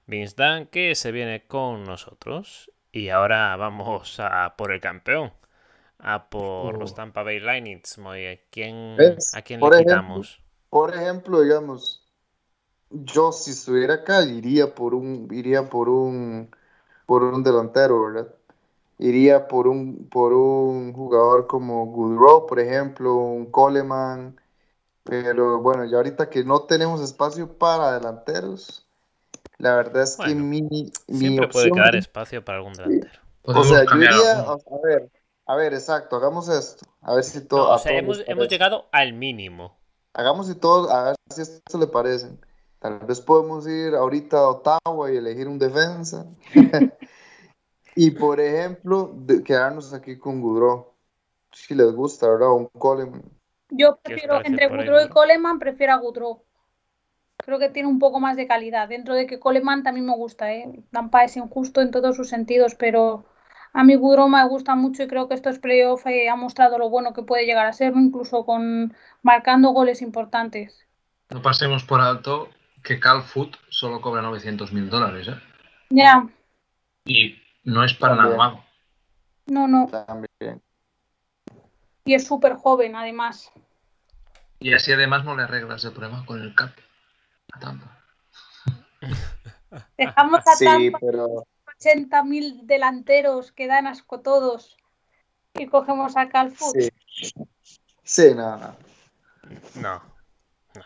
Vince Dunn que se viene con nosotros. Y ahora vamos a por el campeón. A por los Oh. Tampa Bay Lightning. ¿A quién, ¿Ves? ¿a quién Por le ejemplo, quitamos? Por ejemplo, digamos, yo si estuviera acá iría por un, iría por un, por un delantero, ¿verdad? Iría por un, por un jugador como Goodrow, por ejemplo, un Coleman, pero bueno, ya ahorita que no tenemos espacio para delanteros, la verdad es que mi, mi Siempre puede quedar espacio para algún delantero. o podemos sea, yo iría, a ver, a ver, exacto, hagamos esto, a ver si No, todo, o sea, hemos, hemos parece. llegado al mínimo. Hagamos y todos, a ver si esto le parecen. Tal vez podemos ir ahorita a Ottawa y elegir un defensa. y por ejemplo, de- quedarnos aquí con Goudreau. Si les gusta, ¿verdad? Un Coleman. Yo ¿Qué os prefiero, parece entre Goodrow y? Coleman, prefiero a Goodrow. Creo que tiene un poco más de calidad. Dentro de que Coleman también me gusta, ¿eh? Tampa es injusto en todos sus sentidos, pero a mí Goodrow me gusta mucho y creo que estos playoffs eh, ha mostrado lo bueno que puede llegar a ser, incluso con marcando goles importantes. No pasemos por alto que Cal Foot solo cobra 900 mil dólares, ¿eh? Ya, Y no es para nada malo. no, no. También. Y es súper joven, además. Y así además no le arreglas el problema con el cap a Tampa. Dejamos a Sí, Tampa pero 80 mil delanteros que dan asco todos y cogemos a Calfoot. sí. Sí, no, no. No, no, no.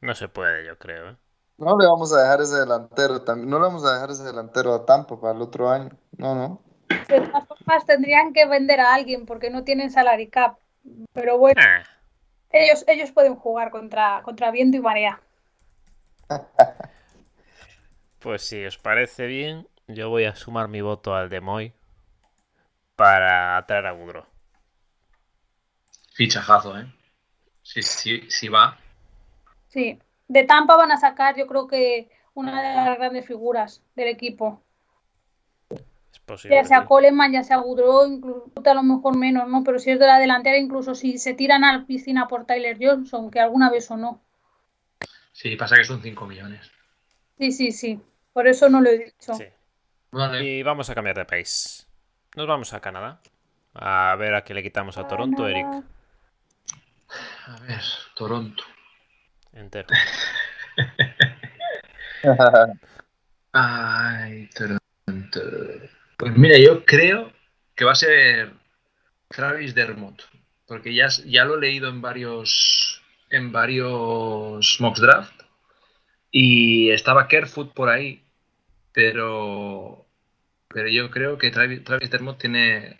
No se puede, yo creo. ¿eh? No le vamos a dejar ese delantero. No le vamos a dejar ese delantero a Tampa para el otro año. No, no. De todas formas, tendrían que vender a alguien porque no tienen salary cap. Pero bueno, Ah, ellos, ellos pueden jugar contra, contra viento y marea. Pues si os parece bien, yo voy a sumar mi voto al de Moy para traer a Goudreau. Fichajazo, ¿eh? Sí, sí, sí va. Sí, de Tampa van a sacar, yo creo que una de las grandes figuras del equipo. Es posible. Ya sea sí. Coleman, ya sea Goudreau, incluso a lo mejor menos, ¿no? Pero si es de la delantera, incluso si se tiran a la piscina por Tyler Johnson, que alguna vez o no. Sí, pasa que son 5 millones. Sí, sí, sí. Por eso no lo he dicho. Sí. Vale. Y vamos a cambiar de país. Nos vamos a Canadá. A ver a qué le quitamos a Toronto, Eric. A ver, Toronto. Entero. Ay, Toronto. Pues mira, yo creo que va a ser Travis Dermott. porque ya, ya lo he leído en varios, en varios mocks draft y estaba Kerfoot por ahí, pero, pero yo creo que Travis, Travis Dermott tiene,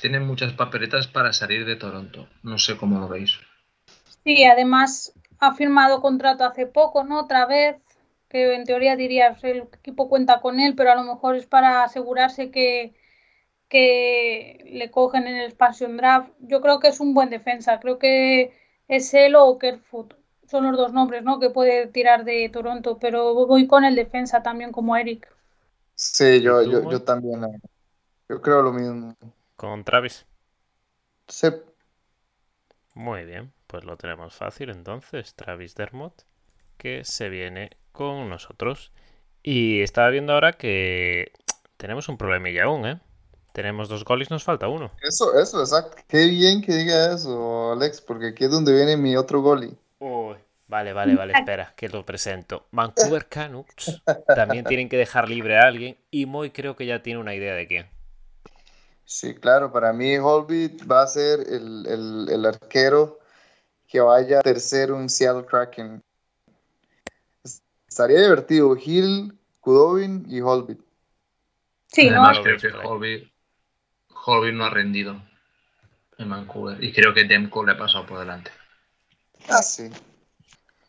tiene muchas papeletas para salir de Toronto. No sé cómo lo veis. Sí, además ha firmado contrato hace poco, ¿no? Otra vez, que en teoría dirías el equipo cuenta con él, pero a lo mejor es para asegurarse que, que le cogen en el expansion draft. Yo creo que es un buen defensa, creo que es él o Kerfoot. Son los dos nombres, ¿no? Que puede tirar de Toronto, pero voy con el defensa también como Eric. Sí, yo, yo, yo también. Yo creo lo mismo. Con Travis. Sí, Muy bien, pues lo tenemos fácil entonces. Travis Dermott, que se viene con nosotros. Y estaba viendo ahora que tenemos un problemilla aún, ¿eh? Tenemos dos goles, nos falta uno. eso, eso, exacto. Qué bien que diga eso, Alex, porque aquí es donde viene mi otro goalie. Vale, vale, vale, espera, que lo presento. Vancouver Canucks también tienen que dejar libre a alguien y Moy creo que ya tiene una idea de quién. Sí, claro, para mí Holbeat va a ser el, el, el arquero que vaya tercero en Seattle Kraken. Estaría divertido, Hill, Kudobin y Holbeat. Sí, ¿no? Además, Lo creo que. Holby, Holby no ha rendido en Vancouver. Y creo que Demko le ha pasado por delante. Ah, sí.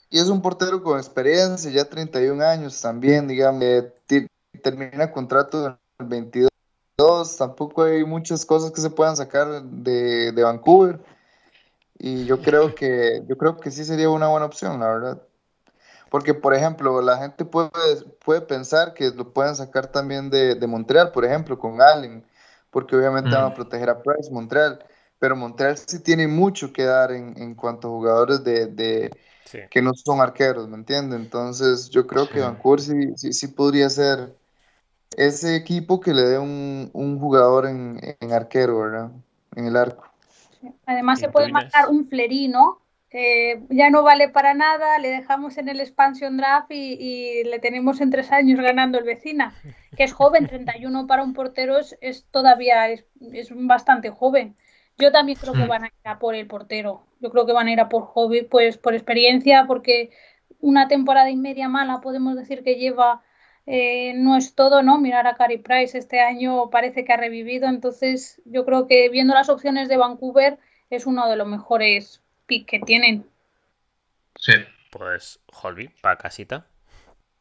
Y es un portero con experiencia, ya 31 años también, digamos. eh, termina contrato en el 22. Tampoco hay muchas cosas que se puedan sacar de, Vancouver. Y yo creo que, yo creo que sí sería una buena opción, la verdad. Porque, por ejemplo, la gente puede, puede pensar que lo pueden sacar también de Montreal, por ejemplo, con Allen, porque obviamente van a Mm. proteger a Price, Montreal. Pero Montreal sí tiene mucho que dar en, en cuanto a jugadores de, de, Sí. que no son arqueros, ¿me entiendes? Entonces yo creo que. Vancouver sí, sí, sí podría ser ese equipo que le dé un, un jugador en, en arquero, ¿verdad? En el arco. Además se ¿Y tú, puede marcar un flerino, que ya no vale para nada, le dejamos en el expansion draft y, y le tenemos en tres años ganando el vecina, que es joven, 31 para un portero es, es todavía es, es bastante joven. Yo también creo que van a ir a por el portero. Yo creo que van a ir a por hobby, pues por experiencia, porque una temporada y media mala podemos decir que lleva eh, no es todo, ¿no? Mirar a Carey Price este año parece que ha revivido, entonces yo creo que viendo las opciones de Vancouver es uno de los mejores pick que tienen. Sí. Pues Holby, para casita.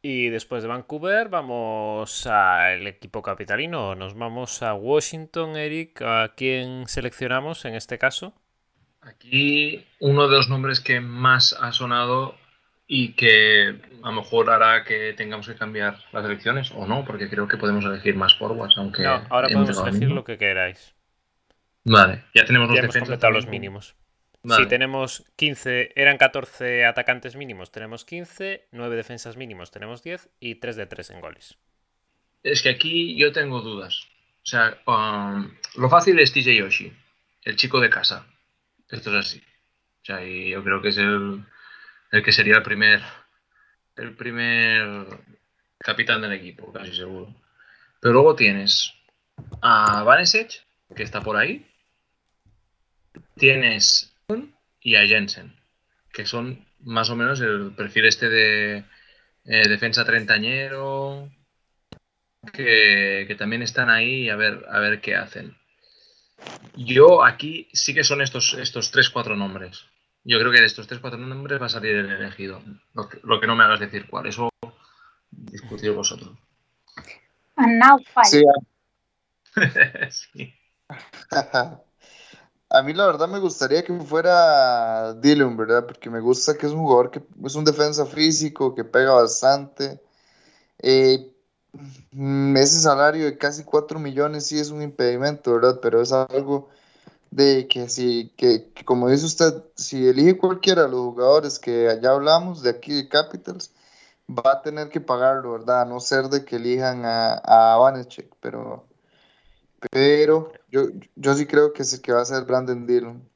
Y después de Vancouver vamos al equipo capitalino. Nos vamos a Washington, Eric. ¿A quién seleccionamos en este caso? Aquí uno de los nombres que más ha sonado y que a lo mejor hará que tengamos que cambiar las elecciones o no, porque creo que podemos elegir más forwards, aunque No, ahora podemos elegir lo que queráis. Vale, ya tenemos los Ya hemos defensas completado los mínimos. Vale. Si tenemos 15, eran 14 atacantes mínimos, tenemos 15, 9 defensas mínimos, tenemos 10 y 3 de 3 en goles. Es que aquí yo tengo dudas. O sea, um, lo fácil es TJ Yoshi, el chico de casa. Esto es así. O sea, y yo creo que es el, el que sería el primer, el primer capitán del equipo, casi seguro. Pero luego tienes a Vanesech, que está por ahí. Tienes y a Jensen, que son más o menos el perfil este de eh, defensa treintañero, que, que también están ahí a ver, a ver qué hacen. Yo aquí sí que son estos, estos 3-4 nombres. Yo creo que de estos 3-4 nombres va a salir el elegido. Lo que, lo que no me hagas decir cuál. Eso discutir vosotros. And now five. Sí, Sí. a mí la verdad me gustaría que fuera Dillon, ¿verdad? Porque me gusta que es un jugador que es un defensa físico, que pega bastante. Eh, mm, ese salario de casi 4 millones sí es un impedimento, ¿verdad? Pero es algo de que si, que, como dice usted, si elige cualquiera de los jugadores que ya hablamos de aquí de Capitals, va a tener que pagarlo, ¿verdad? A no ser de que elijan a, a Vanecek, pero, pero yo, yo sí creo que es que va a ser Brandon Dillon.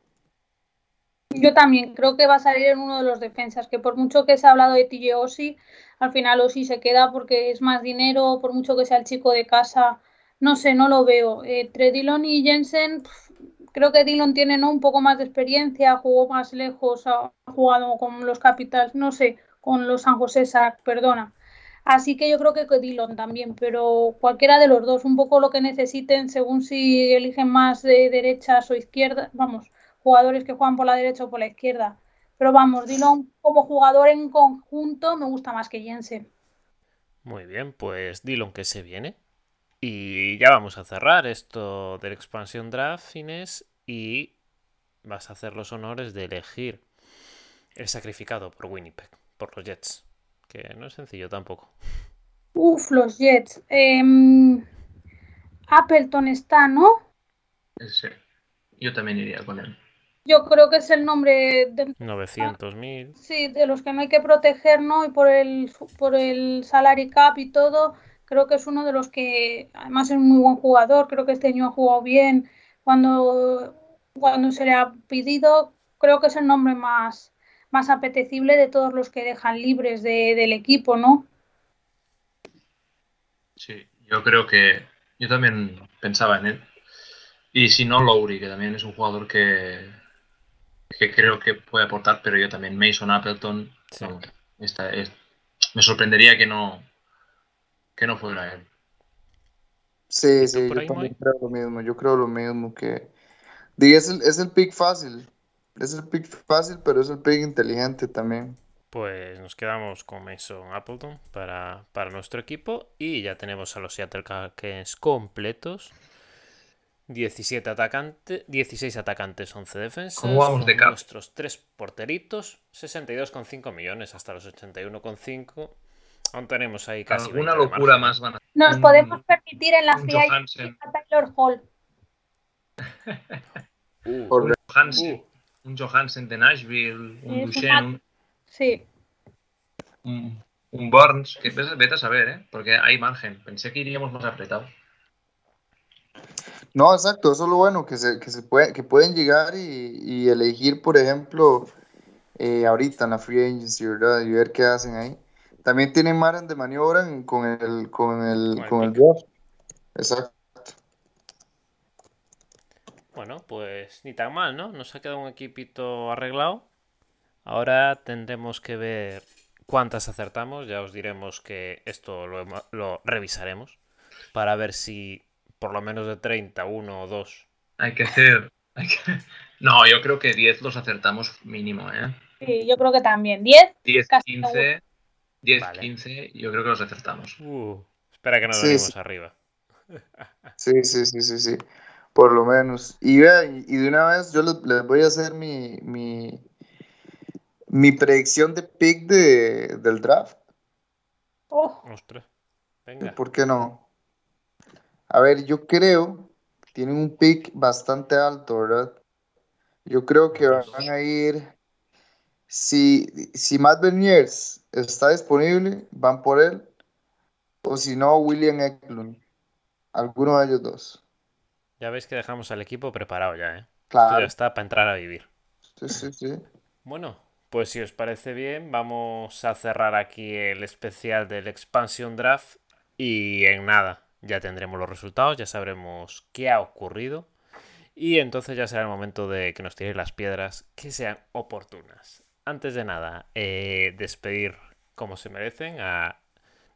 Yo también creo que va a salir en uno de los defensas, que por mucho que se ha hablado de TJ Osi, al final Osi se queda porque es más dinero, por mucho que sea el chico de casa, no sé, no lo veo. Eh, entre Dillon y Jensen, creo que Dillon tiene ¿no? un poco más de experiencia, jugó más lejos, ha jugado con los Capitals, no sé, con los San José Sac, perdona. Así que yo creo que Dillon también, pero cualquiera de los dos, un poco lo que necesiten según si eligen más de derechas o izquierdas, vamos, jugadores que juegan por la derecha o por la izquierda. Pero vamos, Dillon como jugador en conjunto me gusta más que Jensen. Muy bien, pues Dillon que se viene. Y ya vamos a cerrar esto del expansión draft, Inés, y vas a hacer los honores de elegir el sacrificado por Winnipeg, por los Jets que no es sencillo tampoco. Uf, los Jets. Em, Appleton está, ¿no? Sí, yo también iría con él. Yo creo que es el nombre de 900.000. Sí, de los que no hay que proteger, ¿no? Y por el por el salary cap y todo, creo que es uno de los que además es un muy buen jugador, creo que este año ha jugado bien cuando cuando se le ha pedido, creo que es el nombre más más apetecible de todos los que dejan libres del equipo, ¿no? Sí, yo creo que yo también pensaba en él. Y si no, Lowry, que también es un jugador que, que creo que puede aportar, pero yo también, Mason Appleton, esta, me sorprendería que no, que no fuera él. Sí, sí, yo también creo lo mismo, yo creo lo mismo que... Es el, es el pick fácil, es el pick fácil, pero es el pick inteligente también. Pues nos quedamos con Mason Appleton para, nuestro equipo y ya tenemos a los Seattle Kraken completos. 17 atacantes, 16 atacantes, 11 defensas. ¿Cómo vamos de Nuestros tres porteritos, 62,5 millones hasta los 81,5. Aún tenemos ahí casi. Alguna locura más van a... Nos podemos permitir en la FIA a Taylor Hall. uh, Por Johansen. Uh un Johansen de Nashville, un Duchenne, sí. un, Burns, que vete a saber, ¿eh? porque hay margen. Pensé que iríamos más apretados. No, exacto, eso es lo bueno, que se, que se puede, que pueden llegar y, elegir, por ejemplo, eh, ahorita en la free agency, ¿verdad? Y ver qué hacen ahí. También tienen margen de maniobra con el, con el, con el draft. Exacto. Bueno, pues ni tan mal, ¿no? Nos ha quedado un equipito arreglado. Ahora tendremos que ver cuántas acertamos. Ya os diremos que esto lo, revisaremos para ver si por lo menos de 30, uno o dos. Hay que hacer. No, yo creo que 10 los acertamos mínimo, ¿eh? Sí, yo creo que también. 10, 10 15, 10, 15, yo creo que los acertamos. Uh, espera que no lo arriba. Sí, sí, sí, sí, sí. Por lo menos. Y, y de una vez yo les, voy a hacer mi, mi, mi predicción de pick de, del draft. Oh. Ostras. Venga. ¿Por qué no? A ver, yo creo que tienen un pick bastante alto, ¿verdad? Yo creo que van a ir. Si, si Matt Berniers está disponible, van por él. O si no, William Eklund. Alguno de ellos dos. Ya veis que dejamos al equipo preparado ya, ¿eh? Claro. ya está para entrar a vivir. Sí, sí, sí. Bueno, pues si os parece bien, vamos a cerrar aquí el especial del Expansion Draft. Y en nada, ya tendremos los resultados, ya sabremos qué ha ocurrido. Y entonces ya será el momento de que nos tiréis las piedras que sean oportunas. Antes de nada, eh, despedir como se merecen a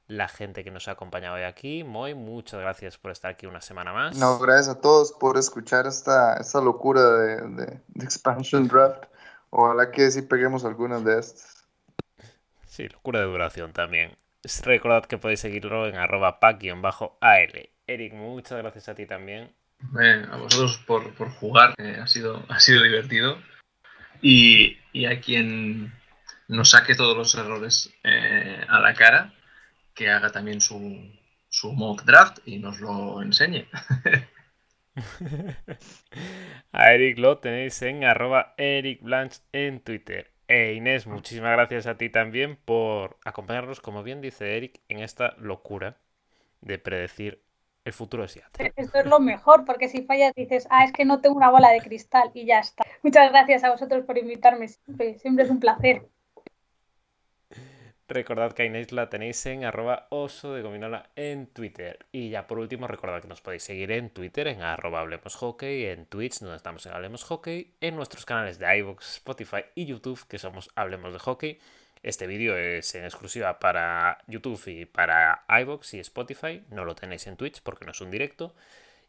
la gente que nos ha acompañado hoy aquí. Moy, muchas gracias por estar aquí una semana más. No, gracias a todos por escuchar esta, esta locura de, Expansion Draft. Ojalá que sí peguemos algunas de estas. Sí, locura de duración también. Recordad que podéis seguirlo en arroba pack-al. Eric, muchas gracias a ti también. a vosotros por, jugar, ha, sido, ha sido divertido. Y, a quien nos saque todos los errores eh, a la cara, que haga también su, su mock draft y nos lo enseñe. a Eric lo tenéis en arroba Eric Blanche en Twitter. E Inés, muchísimas gracias a ti también por acompañarnos, como bien dice Eric, en esta locura de predecir el futuro de Seattle. Esto es lo mejor, porque si fallas dices, ah, es que no tengo una bola de cristal y ya está. Muchas gracias a vosotros por invitarme siempre, siempre es un placer. Recordad que Inés la tenéis en arroba oso de gominola en Twitter. Y ya por último, recordad que nos podéis seguir en Twitter en arroba hablemos hockey, en Twitch donde estamos en Hablemos Hockey, en nuestros canales de iVoox, Spotify y YouTube que somos Hablemos de Hockey. Este vídeo es en exclusiva para YouTube y para iVoox y Spotify. No lo tenéis en Twitch porque no es un directo.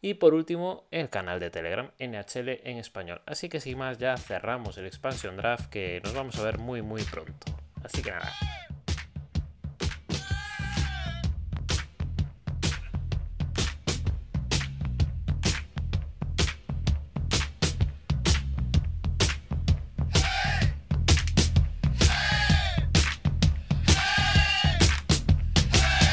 Y por último, el canal de Telegram NHL en español. Así que sin más, ya cerramos el expansion draft que nos vamos a ver muy muy pronto. Así que nada,